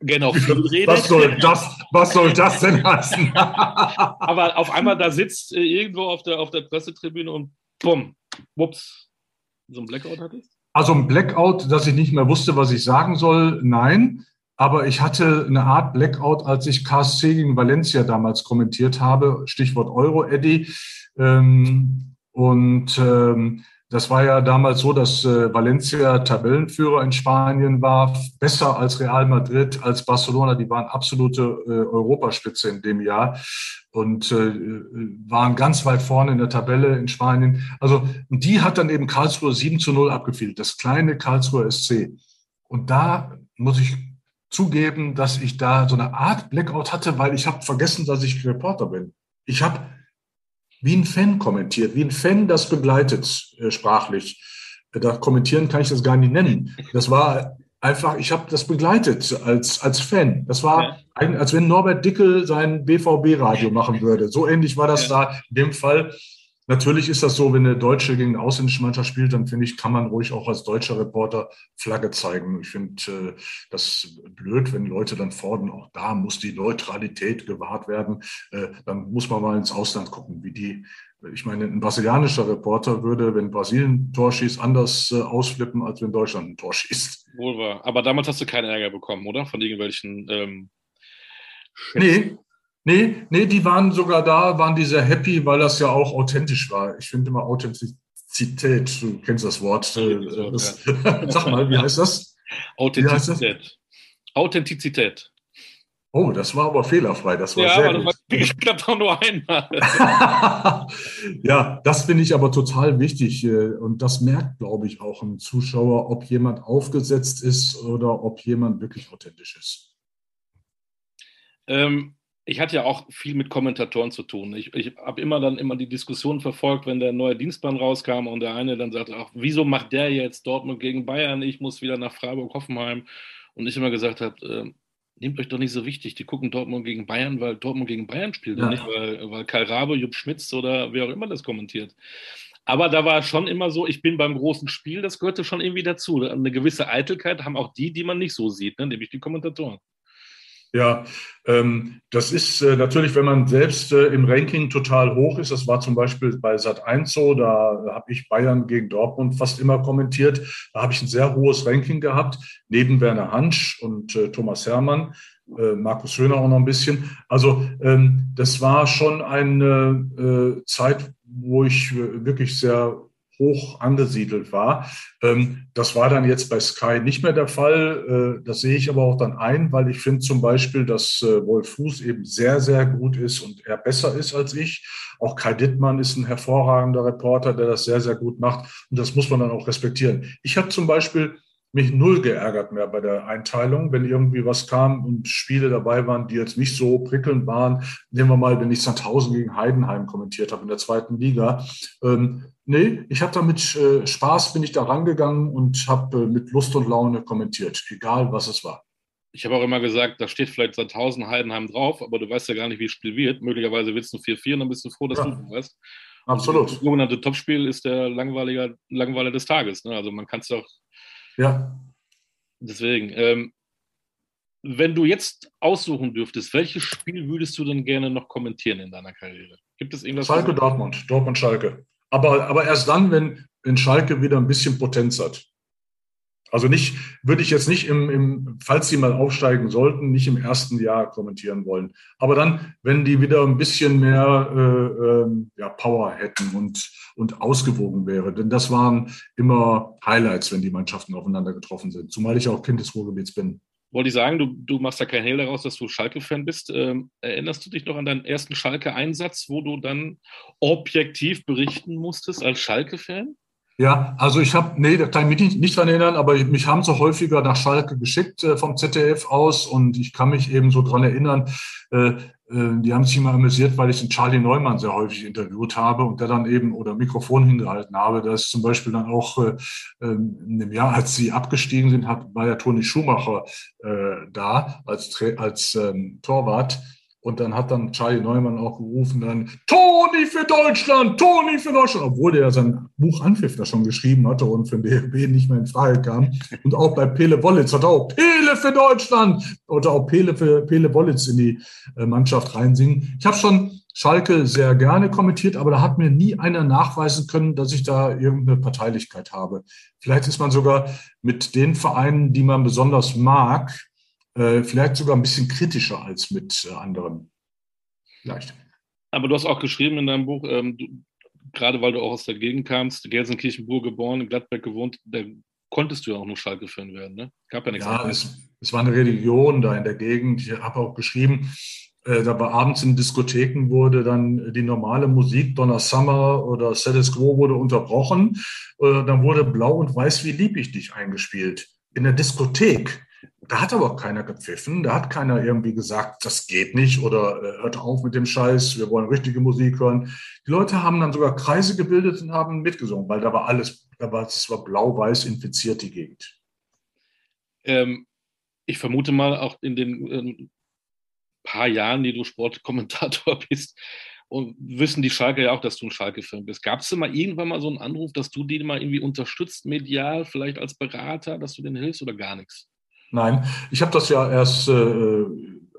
Genau, viel redet. Was soll das, was soll das denn heißen? Aber auf einmal da sitzt äh, irgendwo auf der, auf der Pressetribüne und bumm, wups, so ein Blackout hattest? Also ein Blackout, dass ich nicht mehr wusste, was ich sagen soll, nein. Aber ich hatte eine Art Blackout, als ich KSC gegen Valencia damals kommentiert habe, Stichwort Euro-Eddy. Ähm, und ähm, das war ja damals so, dass äh, Valencia Tabellenführer in Spanien war, besser als Real Madrid, als Barcelona. Die waren absolute äh, Europaspitze in dem Jahr und äh, waren ganz weit vorne in der Tabelle in Spanien. Also die hat dann eben Karlsruhe 7 zu 0 abgefielt, das kleine Karlsruher SC. Und da muss ich zugeben, dass ich da so eine Art Blackout hatte, weil ich habe vergessen, dass ich Reporter bin. Ich habe wie ein Fan kommentiert, wie ein Fan das begleitet, äh, sprachlich. Da kommentieren kann ich das gar nicht nennen. Das war einfach, ich habe das begleitet als, als Fan. Das war, ja. als wenn Norbert Dickel sein BVB-Radio machen würde. So ähnlich war das ja. da in dem Fall. Natürlich ist das so, wenn eine Deutsche gegen eine ausländische Mannschaft spielt, dann finde ich, kann man ruhig auch als deutscher Reporter Flagge zeigen. Ich finde äh, das blöd, wenn Leute dann fordern, auch da muss die Neutralität gewahrt werden. Äh, dann muss man mal ins Ausland gucken, wie die ich meine, ein brasilianischer Reporter würde, wenn Brasilien ein Tor schießt, anders äh, ausflippen, als wenn Deutschland ein Tor schießt. Wohl wahr. Aber damals hast du keinen Ärger bekommen, oder? Von irgendwelchen. Ähm, nee, Nee, nee, die waren sogar da, waren die sehr happy, weil das ja auch authentisch war. Ich finde immer Authentizität, du kennst das Wort. Äh, das, ja. Sag mal, wie heißt das? Authentizität. Heißt das? Authentizität. Oh, das war aber fehlerfrei. Das war ja, sehr aber gut. das klappt auch nur einmal. ja, das finde ich aber total wichtig. Äh, und das merkt, glaube ich, auch ein Zuschauer, ob jemand aufgesetzt ist oder ob jemand wirklich authentisch ist. Ähm, ich hatte ja auch viel mit Kommentatoren zu tun. Ich, ich habe immer dann immer die Diskussion verfolgt, wenn der neue Dienstplan rauskam und der eine dann sagte, ach, wieso macht der jetzt Dortmund gegen Bayern? Ich muss wieder nach Freiburg-Hoffenheim. Und ich immer gesagt habe, äh, nehmt euch doch nicht so wichtig. Die gucken Dortmund gegen Bayern, weil Dortmund gegen Bayern spielt ja. und nicht, weil, weil Kai Rabe, Jupp Schmitz oder wer auch immer das kommentiert. Aber da war schon immer so, ich bin beim großen Spiel, das gehörte schon irgendwie dazu. Eine gewisse Eitelkeit haben auch die, die man nicht so sieht, ne? nämlich die Kommentatoren. Ja, ähm, das ist äh, natürlich, wenn man selbst äh, im Ranking total hoch ist. Das war zum Beispiel bei Sat 1 so, da habe ich Bayern gegen Dortmund fast immer kommentiert. Da habe ich ein sehr hohes Ranking gehabt, neben Werner Hansch und äh, Thomas Herrmann, äh, Markus Schöner auch noch ein bisschen. Also ähm, das war schon eine äh, Zeit, wo ich äh, wirklich sehr hoch angesiedelt war. Ähm, das war dann jetzt bei Sky nicht mehr der Fall. Äh, das sehe ich aber auch dann ein, weil ich finde zum Beispiel, dass äh, Wolf Fuß eben sehr, sehr gut ist und er besser ist als ich. Auch Kai Dittmann ist ein hervorragender Reporter, der das sehr, sehr gut macht. Und das muss man dann auch respektieren. Ich habe zum Beispiel mich null geärgert mehr bei der Einteilung, wenn irgendwie was kam und Spiele dabei waren, die jetzt nicht so prickelnd waren. Nehmen wir mal, wenn ich Sandhausen gegen Heidenheim kommentiert habe in der zweiten Liga. Ähm, nee, ich habe da mit äh, Spaß bin ich da rangegangen und habe äh, mit Lust und Laune kommentiert, egal was es war. Ich habe auch immer gesagt, da steht vielleicht Sandhausen, Heidenheim drauf, aber du weißt ja gar nicht, wie das Spiel wird. Möglicherweise wird es nur 4-4 und dann bist du froh, dass ja. du weißt. Absolut. das sogenannte Topspiel ist der langweilige, Langweiler des Tages. Ne? Also man kann es doch ja. Deswegen, ähm, wenn du jetzt aussuchen dürftest, welches Spiel würdest du denn gerne noch kommentieren in deiner Karriere? Gibt es irgendwas? Schalke, Dortmund, Dortmund, Schalke. Aber, aber erst dann, wenn, wenn Schalke wieder ein bisschen Potenz hat. Also nicht, würde ich jetzt nicht im, im, falls sie mal aufsteigen sollten, nicht im ersten Jahr kommentieren wollen. Aber dann, wenn die wieder ein bisschen mehr äh, äh, ja, Power hätten und, und ausgewogen wäre. Denn das waren immer Highlights, wenn die Mannschaften aufeinander getroffen sind. Zumal ich auch Kind des Ruhrgebiets bin. Wollte ich sagen, du, du machst da kein Hehl daraus, dass du Schalke-Fan bist. Ähm, erinnerst du dich noch an deinen ersten Schalke-Einsatz, wo du dann objektiv berichten musstest als Schalke-Fan? Ja, also ich habe, nee, da kann ich mich nicht, dran erinnern, aber mich haben so häufiger nach Schalke geschickt äh, vom ZDF aus und ich kann mich eben so dran erinnern, äh, äh, die haben sich immer amüsiert, weil ich den Charlie Neumann sehr häufig interviewt habe und der dann eben oder Mikrofon hingehalten habe. Da ist zum Beispiel dann auch äh, ähm, in dem Jahr, als sie abgestiegen sind, hat, war ja Toni Schumacher äh, da als, als ähm, Torwart. Und dann hat dann Charlie Neumann auch gerufen, dann Toni für Deutschland, Toni für Deutschland, obwohl der sein Buch Anpfiff da schon geschrieben hatte und für den DFB nicht mehr in Frage kam. Und auch bei Pele Wollitz hat er auch Pele für Deutschland oder auch Pele für Pele Wollitz in die äh, Mannschaft reinsingen. Ich habe schon Schalke sehr gerne kommentiert, aber da hat mir nie einer nachweisen können, dass ich da irgendeine Parteilichkeit habe. Vielleicht ist man sogar mit den Vereinen, die man besonders mag, äh, vielleicht sogar ein bisschen kritischer als mit äh, anderen. Vielleicht. Aber du hast auch geschrieben in deinem Buch, ähm, du, gerade weil du auch aus der Gegend kamst, Gelsenkirchen-Burg geboren, in Gladbeck gewohnt, da konntest du ja auch nur Schalke-Fan werden, ne? Gab ja nichts Ja, es, es, war eine Religion da in der Gegend. Ich habe auch geschrieben, äh, da war abends in Diskotheken wurde dann die normale Musik, Donna Summer oder Status Quo wurde unterbrochen. Äh, dann wurde Blau und Weiß, wie lieb ich dich eingespielt. In der Diskothek. Da hat aber auch keiner gepfiffen, da hat keiner irgendwie gesagt, das geht nicht oder äh, hört auf mit dem Scheiß, wir wollen richtige Musik hören. Die Leute haben dann sogar Kreise gebildet und haben mitgesungen, weil da war alles, da war es war blau-weiß infiziert, die Gegend. Ähm, ich vermute mal auch in den ähm, paar Jahren, die du Sportkommentator bist, und wissen die Schalke ja auch, dass du ein Schalke-Fan bist. Gab es denn mal irgendwann mal so einen Anruf, dass du die mal irgendwie unterstützt, medial, vielleicht als Berater, dass du denen hilfst oder gar nichts? Nein, ich habe das ja erst äh,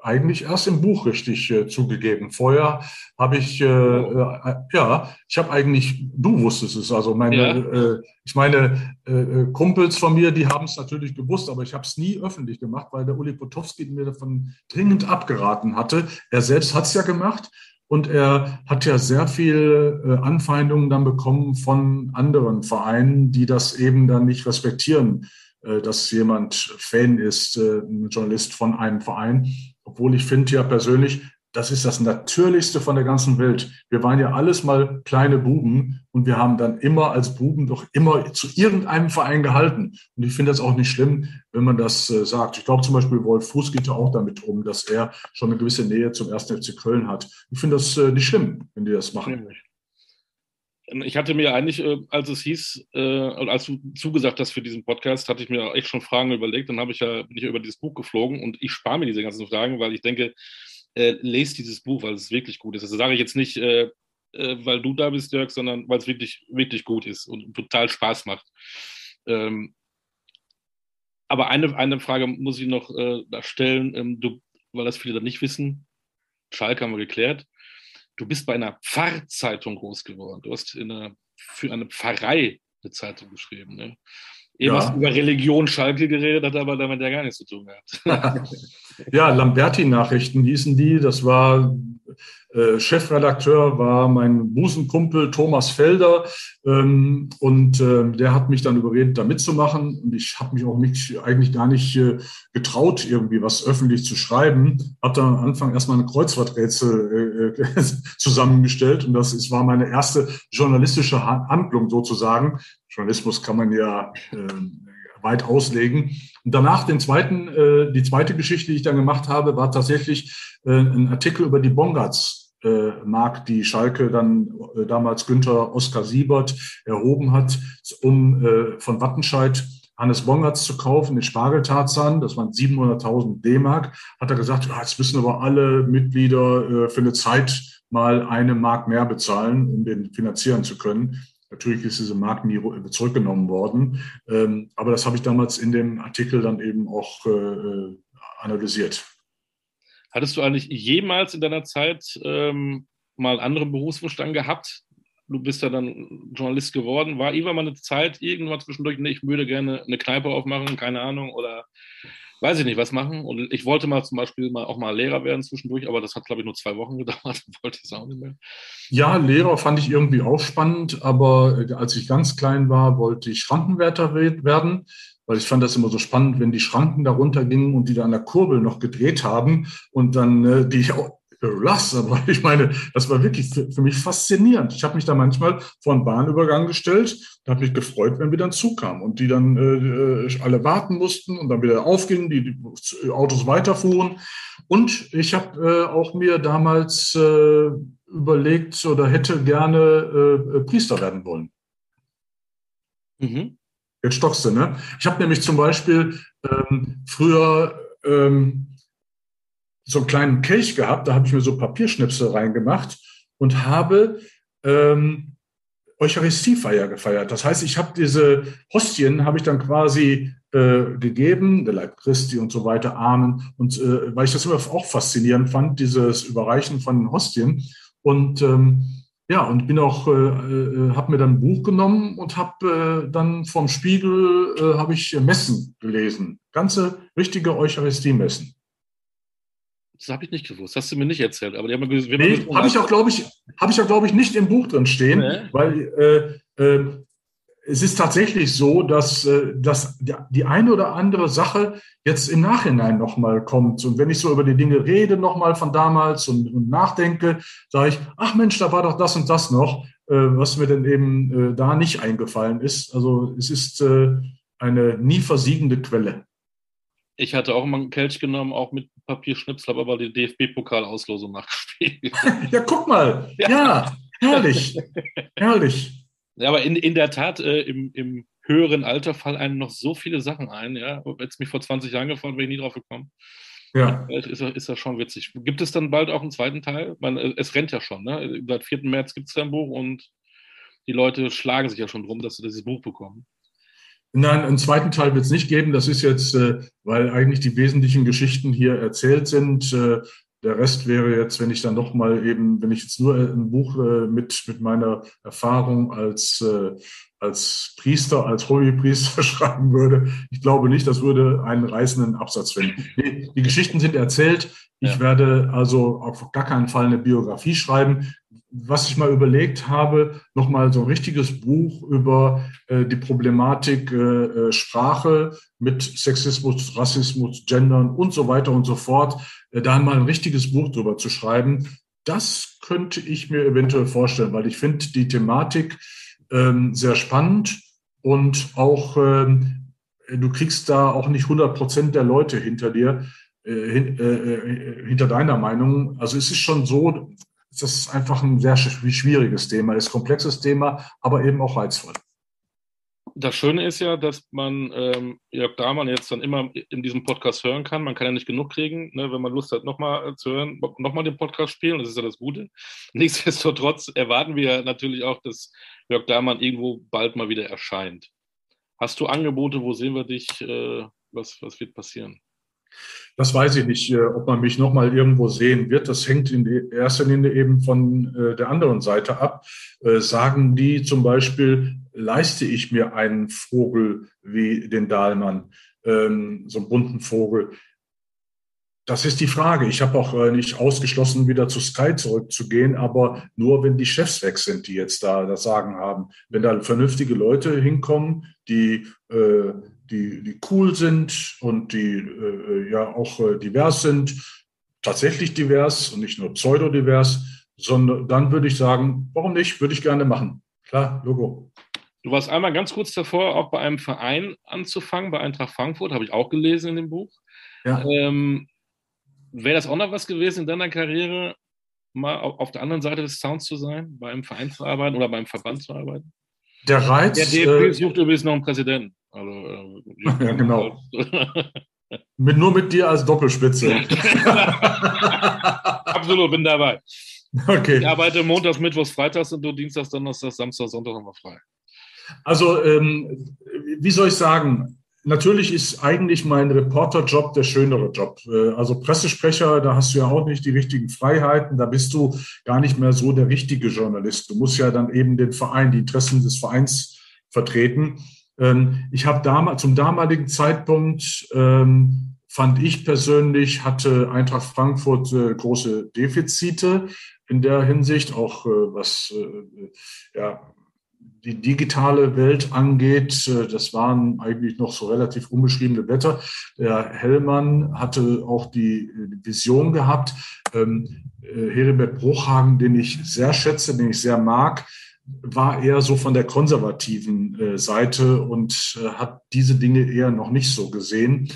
eigentlich erst im Buch richtig äh, zugegeben. Vorher habe ich, äh, äh, ja, ich habe eigentlich, du wusstest es, also meine, ja. Äh, ich meine, äh, Kumpels von mir, die haben es natürlich gewusst, aber ich habe es nie öffentlich gemacht, weil der Uli Potowski mir davon dringend abgeraten hatte. Er selbst hat es ja gemacht und er hat ja sehr viel äh, Anfeindungen dann bekommen von anderen Vereinen, die das eben dann nicht respektieren, äh, dass jemand Fan ist, äh, ein Journalist von einem Verein. Obwohl ich finde ja persönlich, das ist das Natürlichste von der ganzen Welt. Wir waren ja alles mal kleine Buben und wir haben dann immer als Buben doch immer zu irgendeinem Verein gehalten. Und ich finde das auch nicht schlimm, wenn man das äh, sagt. Ich glaube zum Beispiel, Wolf Fuß geht ja auch damit um, dass er schon eine gewisse Nähe zum 1. FC Köln hat. Ich finde das äh, nicht schlimm, wenn die das machen. Ich hatte mir eigentlich, äh, als es hieß, äh, als du zugesagt hast für diesen Podcast, hatte ich mir echt schon Fragen überlegt. Dann habe ich ja, bin ich über dieses Buch geflogen und ich spare mir diese ganzen Fragen, weil ich denke, äh, lest dieses Buch, weil es wirklich gut ist. Das sage ich jetzt nicht, äh, äh, weil du da bist, Dirk, sondern weil es wirklich, wirklich gut ist und total Spaß macht. Ähm, aber eine, eine Frage muss ich noch äh, stellen, ähm, du, weil das viele da nicht wissen. Schalke haben wir geklärt. Du bist bei einer Pfarrzeitung groß geworden. Du hast in einer, für eine Pfarrei eine Zeitung geschrieben. Ne? Eben ja. über Religion Schalke geredet, hat aber damit ja gar nichts zu tun gehabt. ja, Lamberti-Nachrichten hießen die. Das war äh, Chefredakteur, war mein Busenkumpel Thomas Felder. Ähm, und äh, der hat mich dann überredet, da mitzumachen. Und ich habe mich auch nicht, eigentlich gar nicht äh, getraut, irgendwie was öffentlich zu schreiben. Habe dann am Anfang erstmal eine Kreuzworträtsel äh, äh, zusammengestellt. Und das ist, war meine erste journalistische Handlung sozusagen. Journalismus kann man ja äh, weit auslegen. Und danach den zweiten, äh, die zweite Geschichte, die ich dann gemacht habe, war tatsächlich äh, ein Artikel über die Bongards äh, Mark, die Schalke dann äh, damals Günther Oskar Siebert erhoben hat, um äh, von Wattenscheid Hannes Bongartz zu kaufen, den Spargeltarzan, das waren 700.000 D-Mark, hat er gesagt, ja, jetzt müssen aber alle Mitglieder äh, für eine Zeit mal eine Mark mehr bezahlen, um den finanzieren zu können. Natürlich ist diese Mark nie zurückgenommen worden, ähm, aber das habe ich damals in dem Artikel dann eben auch äh, äh, analysiert. Hattest du eigentlich jemals in deiner Zeit ähm, mal anderen Berufswunsch dann gehabt? Du bist ja dann Journalist geworden. War irgendwann mal eine Zeit, irgendwann zwischendurch, nee, ich würde gerne eine Kneipe aufmachen, keine Ahnung, oder weiß ich nicht, was machen. Und ich wollte mal zum Beispiel mal auch mal Lehrer werden zwischendurch, aber das hat, glaube ich, nur zwei Wochen gedauert. wollte ich auch nicht mehr. Ja, Lehrer fand ich irgendwie auch spannend, aber äh, als ich ganz klein war, wollte ich Schrankenwärter werden, weil ich fand das immer so spannend, wenn die Schranken da runtergingen und die da an der Kurbel noch gedreht haben und dann äh, die lass, aber ich meine, das war wirklich für, für mich faszinierend. Ich habe mich da manchmal vor einen Bahnübergang gestellt, da habe mich gefreut, wenn wir dann zukamen und die dann äh, äh, alle warten mussten und dann wieder aufgingen, die, die Autos weiterfuhren. Und ich habe äh, auch mir damals äh, überlegt oder hätte gerne äh, äh Priester werden wollen. Mhm. Jetzt stockst du, ne? Ich habe nämlich zum Beispiel ähm, früher ähm, so einen kleinen Kelch gehabt, da habe ich mir so Papierschnipsel reingemacht und habe ähm, Eucharistiefeier gefeiert. Das heißt, ich habe diese Hostien, habe ich dann quasi äh, gegeben, der Leib Christi und so weiter, Amen. Und äh, weil ich das immer auch faszinierend fand, dieses Überreichen von Hostien. Und ähm, ja, und bin auch, äh, äh, habe mir dann ein Buch genommen und habe äh, dann vom Spiegel äh, habe ich Messen gelesen, ganze richtige Eucharistie-Messen. Das habe ich nicht gewusst. Hast du mir nicht erzählt. Aber die haben wir, nee, habe ich auch, glaube ich, habe ich auch, glaube ich, nicht im Buch drin stehen, nee. weil äh, äh, es ist tatsächlich so, dass, äh, dass die eine oder andere Sache jetzt im Nachhinein nochmal kommt. Und wenn ich so über die Dinge rede, nochmal von damals und, und nachdenke, sage ich, ach Mensch, da war doch das und das noch, äh, was mir denn eben äh, da nicht eingefallen ist. Also es ist eine nie versiegende Quelle. Ich hatte auch immer einen Kelch genommen, auch mit Papierschnipsel, habe aber die DFB-Pokalauslosung nachgespielt. ja, guck mal. Ja, ja herrlich. herrlich. Ja, aber in, in der Tat, äh, im, im höheren Alter fallen einem noch so viele Sachen ein. Ja, jetzt mich vor 20 Jahren gefahren, wäre ich nie drauf gekommen. Ja. Ist, ist das schon witzig. Gibt es dann bald auch einen zweiten Teil? Man, es rennt ja schon, ne? Seit 4. März gibt es ein Buch und die Leute schlagen sich ja schon drum, dass sie dieses Buch bekommen. Nein, einen zweiten Teil wird es nicht geben. Das ist jetzt, äh, weil eigentlich die wesentlichen Geschichten hier erzählt sind. Äh, der Rest wäre jetzt, wenn ich dann noch mal eben, wenn ich jetzt nur ein Buch äh, mit, mit meiner Erfahrung als, äh, als Priester, als Hobbypriester schreiben würde. Ich glaube nicht, das würde einen reißenden Absatz finden. Die, die Geschichten sind erzählt. Ich ja. werde also auf gar keinen Fall eine Biografie schreiben was ich mal überlegt habe, nochmal so ein richtiges Buch über äh, die Problematik äh, äh, Sprache mit Sexismus, Rassismus, Gendern und so weiter und so fort, äh, da mal ein richtiges Buch drüber zu schreiben. Das könnte ich mir eventuell vorstellen, weil ich finde die Thematik ähm, sehr spannend und auch ähm, du kriegst da auch nicht 100 Prozent der Leute hinter dir, äh, hin, äh, hinter deiner Meinung. Also es ist schon so, das ist einfach ein sehr schwieriges Thema, ist ein komplexes Thema, aber eben auch reizvoll. Das Schöne ist ja, dass man ähm, Jörg Dahmann jetzt dann immer in diesem Podcast hören kann. Man kann ja nicht genug kriegen, ne, wenn man Lust hat, nochmal äh, zu hören, nochmal den Podcast spielen. Das ist ja das Gute. Nichtsdestotrotz erwarten wir natürlich auch, dass Jörg Dahmann irgendwo bald mal wieder erscheint. Hast du Angebote? Wo sehen wir dich? Äh, was, was wird passieren? Das weiß ich nicht, äh, ob man mich nochmal irgendwo sehen wird. Das hängt in erster Linie eben von äh, der anderen Seite ab. Äh, sagen die zum Beispiel, leiste ich mir einen Vogel wie den Dahlmann, ähm, so einen bunten Vogel? Das ist die Frage. Ich habe auch nicht ausgeschlossen, wieder zu Sky zurückzugehen, aber nur, wenn die Chefs weg sind, die jetzt da das Sagen haben. Wenn da vernünftige Leute hinkommen, die die, die cool sind und die äh, ja auch äh, divers sind, tatsächlich divers und nicht nur pseudodivers, sondern dann würde ich sagen, warum nicht, würde ich gerne machen. Klar, Logo. Du warst einmal ganz kurz davor, auch bei einem Verein anzufangen, bei Eintracht Frankfurt, habe ich auch gelesen in dem Buch. Ja. Ähm, Wäre das auch noch was gewesen in deiner Karriere, mal auf der anderen Seite des Sounds zu sein, bei einem Verein zu arbeiten oder beim Verband zu arbeiten? Der Reiz. Der DFB äh, sucht übrigens noch einen Präsidenten. Also, äh, ja, genau. mit, nur mit dir als Doppelspitze. Absolut, bin dabei. Okay. Ich arbeite montags, mittwochs, freitags und du dienstags, donnerstags, Samstag, Sonntag nochmal frei. Also, ähm, wie soll ich sagen? Natürlich ist eigentlich mein Reporterjob der schönere Job. Äh, also Pressesprecher, da hast du ja auch nicht die richtigen Freiheiten. Da bist du gar nicht mehr so der richtige Journalist. Du musst ja dann eben den Verein, die Interessen des Vereins vertreten. Ähm, ich habe damals, zum damaligen Zeitpunkt, ähm, fand ich persönlich, hatte Eintracht Frankfurt äh, große Defizite in der Hinsicht, auch äh, was ja, die digitale Welt angeht, äh, das waren eigentlich noch so relativ unbeschriebene Blätter. Der Hellmann hatte auch die Vision gehabt. Ähm, äh, Heribert Bruchhagen, den ich sehr schätze, den ich sehr mag, war eher so von der konservativen äh, Seite und hat diese Dinge eher noch nicht so gesehen.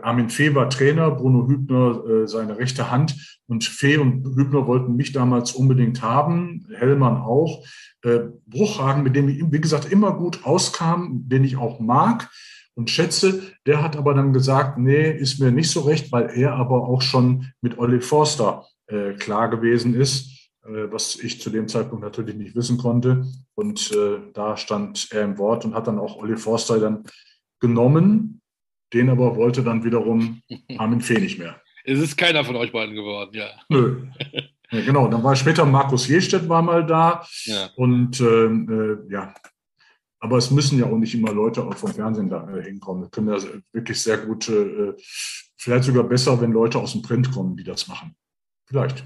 Armin Fee war Trainer, Bruno Hübner seine rechte Hand und Fee und Hübner wollten mich damals unbedingt haben, Hellmann auch äh, Bruchhagen, mit dem ich, wie gesagt, immer gut auskam, den ich auch mag und schätze. Der hat aber dann gesagt, nee, ist mir nicht so recht, weil er aber auch schon mit Olli Forster äh, klar gewesen ist, äh, was ich zu dem Zeitpunkt natürlich nicht wissen konnte. Und äh, da stand er im Wort und hat dann auch Olli Forster dann genommen. Den aber wollte dann wiederum Armin Fee nicht mehr. Es ist keiner von euch beiden geworden, ja. Nö. Ja, genau, dann war später Markus Jestedt war mal da. Ja. Und äh, äh, ja, aber es müssen ja auch nicht immer Leute auch vom Fernsehen da äh, hinkommen. Wir können ja wirklich sehr gut, äh, vielleicht sogar besser, wenn Leute aus dem Print kommen, die das machen. Vielleicht.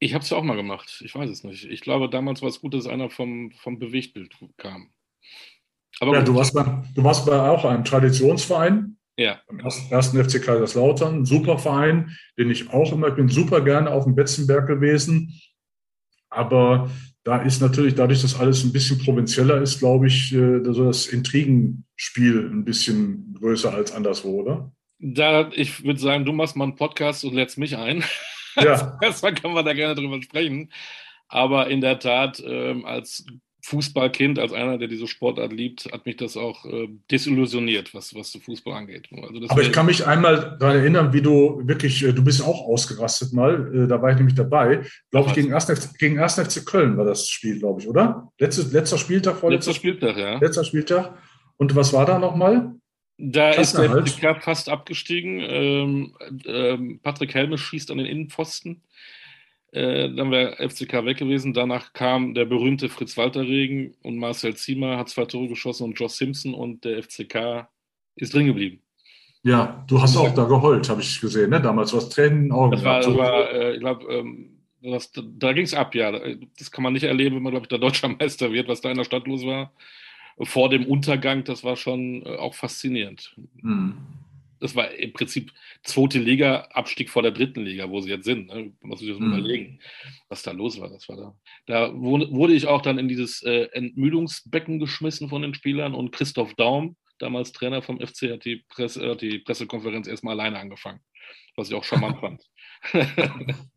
Ich habe es ja auch mal gemacht. Ich weiß es nicht. Ich glaube, damals war es gut, dass einer vom, vom Bewegtbild kam. Aber ja, du warst, bei, du warst bei auch einem Traditionsverein. Ja. Beim ersten FC Kaiserslautern, super Verein, den ich auch immer, ich bin super gerne auf dem Betzenberg gewesen. Aber da ist natürlich, dadurch, dass alles ein bisschen provinzieller ist, glaube ich, äh, so das Intrigenspiel ein bisschen größer als anderswo, oder? Da, ich würde sagen, du machst mal einen Podcast und lädst mich ein. Ja. Erstmal kann man da gerne drüber sprechen. Aber in der Tat, ähm, als Fußballkind, als einer, der diese Sportart liebt, hat mich das auch äh, desillusioniert, was, was Fußball angeht. Also Aber ich kann mich einmal daran erinnern, wie du wirklich, äh, du bist auch ausgerastet mal, äh, da war ich nämlich dabei, glaube ich, gegen 1. FC, gegen 1. FC Köln war das Spiel, glaube ich, oder? Letztes, letzter Spieltag, vorletzter letzter Spieltag, ja. Letzter Spieltag. Und was war da nochmal? Da ist der FCK fast abgestiegen. Ähm, ähm, Patrick Helme schießt an den Innenpfosten. Äh, dann wäre FCK weg gewesen. Danach kam der berühmte Fritz-Walter-Regen und Marcel Ziemer hat zwei Tore geschossen und Josh Simpson und der FCK ist drin geblieben. Ja, du hast auch da geheult, habe ich gesehen, ne? Damals was Tränen in den Augen. Das war, das war äh, ich glaube, ähm, da ging es ab, ja. Das kann man nicht erleben, wenn man, glaube ich, der deutscher Meister wird, was da in der Stadt los war. Vor dem Untergang, das war schon äh, auch faszinierend. Mhm das war im Prinzip zweite Liga, Abstieg vor der dritten Liga, wo sie jetzt sind. Ne? Muss sich das mhm. überlegen, was da los war. Das war da. Da wurde ich auch dann in dieses äh, Entmüdungsbecken geschmissen von den Spielern und Christoph Daum, damals Trainer vom FC, hat die, Presse, hat die Pressekonferenz erstmal alleine angefangen, was ich auch charmant fand.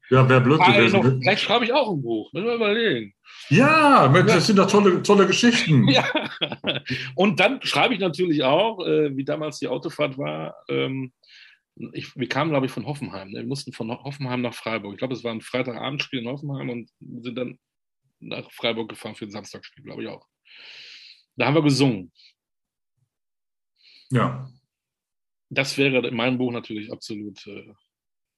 Ja, wäre blöd gewesen. Noch, vielleicht schreibe ich auch ein Buch, müssen wir überlegen. Ja, das sind doch tolle, tolle Geschichten. ja. Und dann schreibe ich natürlich auch, äh, wie damals die Autofahrt war. Ähm, ich, wir kamen, glaube ich, von Hoffenheim. Ne? Wir mussten von Hoffenheim nach Freiburg. Ich glaube, es war ein Freitagabendspiel in Hoffenheim und sind dann nach Freiburg gefahren für ein Samstagspiel, glaube ich auch. Da haben wir gesungen. Ja. Das wäre in meinem Buch natürlich absolut äh,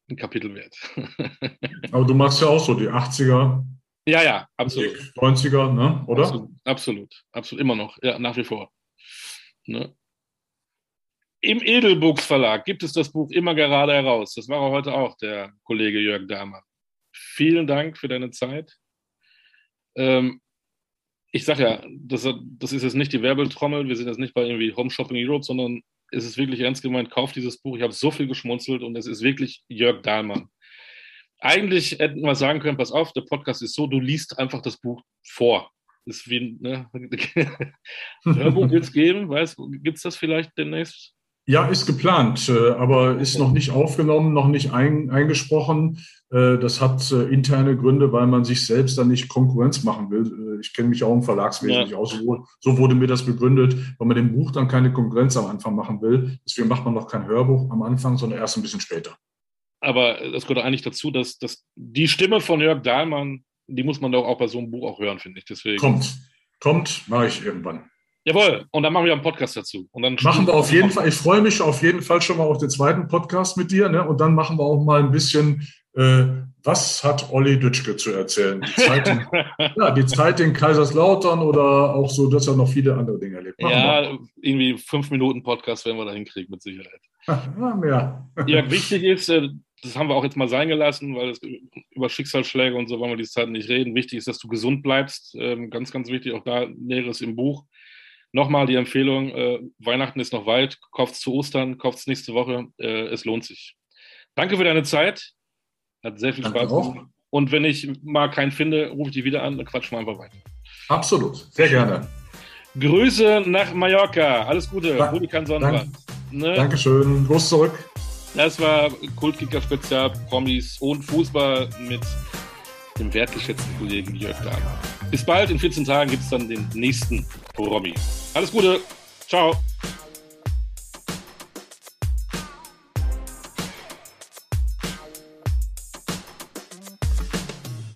ein Kapitel wert. Aber du machst ja auch so die 80er. Ja, ja, absolut. 90er, ne? oder? Absolut, absolut, absolut, immer noch, ja, nach wie vor. Ne? Im Edelbooks Verlag gibt es das Buch immer gerade heraus. Das war heute auch der Kollege Jörg Dahmer. Vielen Dank für deine Zeit. Ähm, ich sage ja, das, das, ist jetzt nicht die Werbetrommel, wir sind jetzt nicht bei irgendwie Home Shopping Europe, sondern es ist wirklich ernst gemeint, kauft dieses Buch. Ich habe so viel geschmunzelt und es ist wirklich Jörg Dahlmann. Eigentlich hätten wir sagen können, pass auf, der Podcast ist so, du liest einfach das Buch vor. Ist wie, ne? Hörbuch wird es geben, gibt es das vielleicht demnächst? Ja, ist geplant, äh, aber ist noch nicht aufgenommen, noch nicht ein, eingesprochen. Äh, das hat äh, interne Gründe, weil man sich selbst dann nicht Konkurrenz machen will. Ich kenne mich auch im Verlagswesen ja. nicht aus. So wurde mir das begründet, weil man dem Buch dann keine Konkurrenz am Anfang machen will. Deswegen macht man noch kein Hörbuch am Anfang, sondern erst ein bisschen später. Aber das gehört eigentlich dazu, dass, dass die Stimme von Jörg Dahlmann, die muss man doch auch bei so einem Buch auch hören, finde ich. Deswegen. Kommt, kommt, mache ich irgendwann. Jawohl, und dann machen wir einen Podcast dazu. Und dann machen wir auf jeden Fall, ich freue mich auf jeden Fall schon mal auf den zweiten Podcast mit dir. Ne? Und dann machen wir auch mal ein bisschen, äh, was hat Olli Dütschke zu erzählen? Die Zeit, in, ja, die Zeit in Kaiserslautern oder auch so, dass er noch viele andere Dinge erlebt. Machen ja, wir. irgendwie fünf Minuten Podcast werden wir da hinkriegen, mit Sicherheit. Ja, ja, wichtig ist, äh, das haben wir auch jetzt mal sein gelassen, weil es, über Schicksalsschläge und so wollen wir diese Zeit nicht reden. Wichtig ist, dass du gesund bleibst. Ähm, ganz, ganz wichtig, auch da Näheres im Buch. Nochmal die Empfehlung, äh, Weihnachten ist noch weit, kauft zu Ostern, kauft es nächste Woche, äh, es lohnt sich. Danke für deine Zeit, hat sehr viel Danke Spaß gemacht. Und wenn ich mal keinen finde, rufe ich dich wieder an, dann quatschen wir einfach weiter. Absolut, sehr gerne. Grüße nach Mallorca, alles Gute, da Hurrikan Sonnenbad. Ne? Dankeschön, los zurück. Das war Kultkicker Spezial, Promis und Fußball mit dem wertgeschätzten Kollegen Jörg Dahmer. Bis bald, in 14 Tagen gibt es dann den nächsten Promi. Alles Gute. Ciao.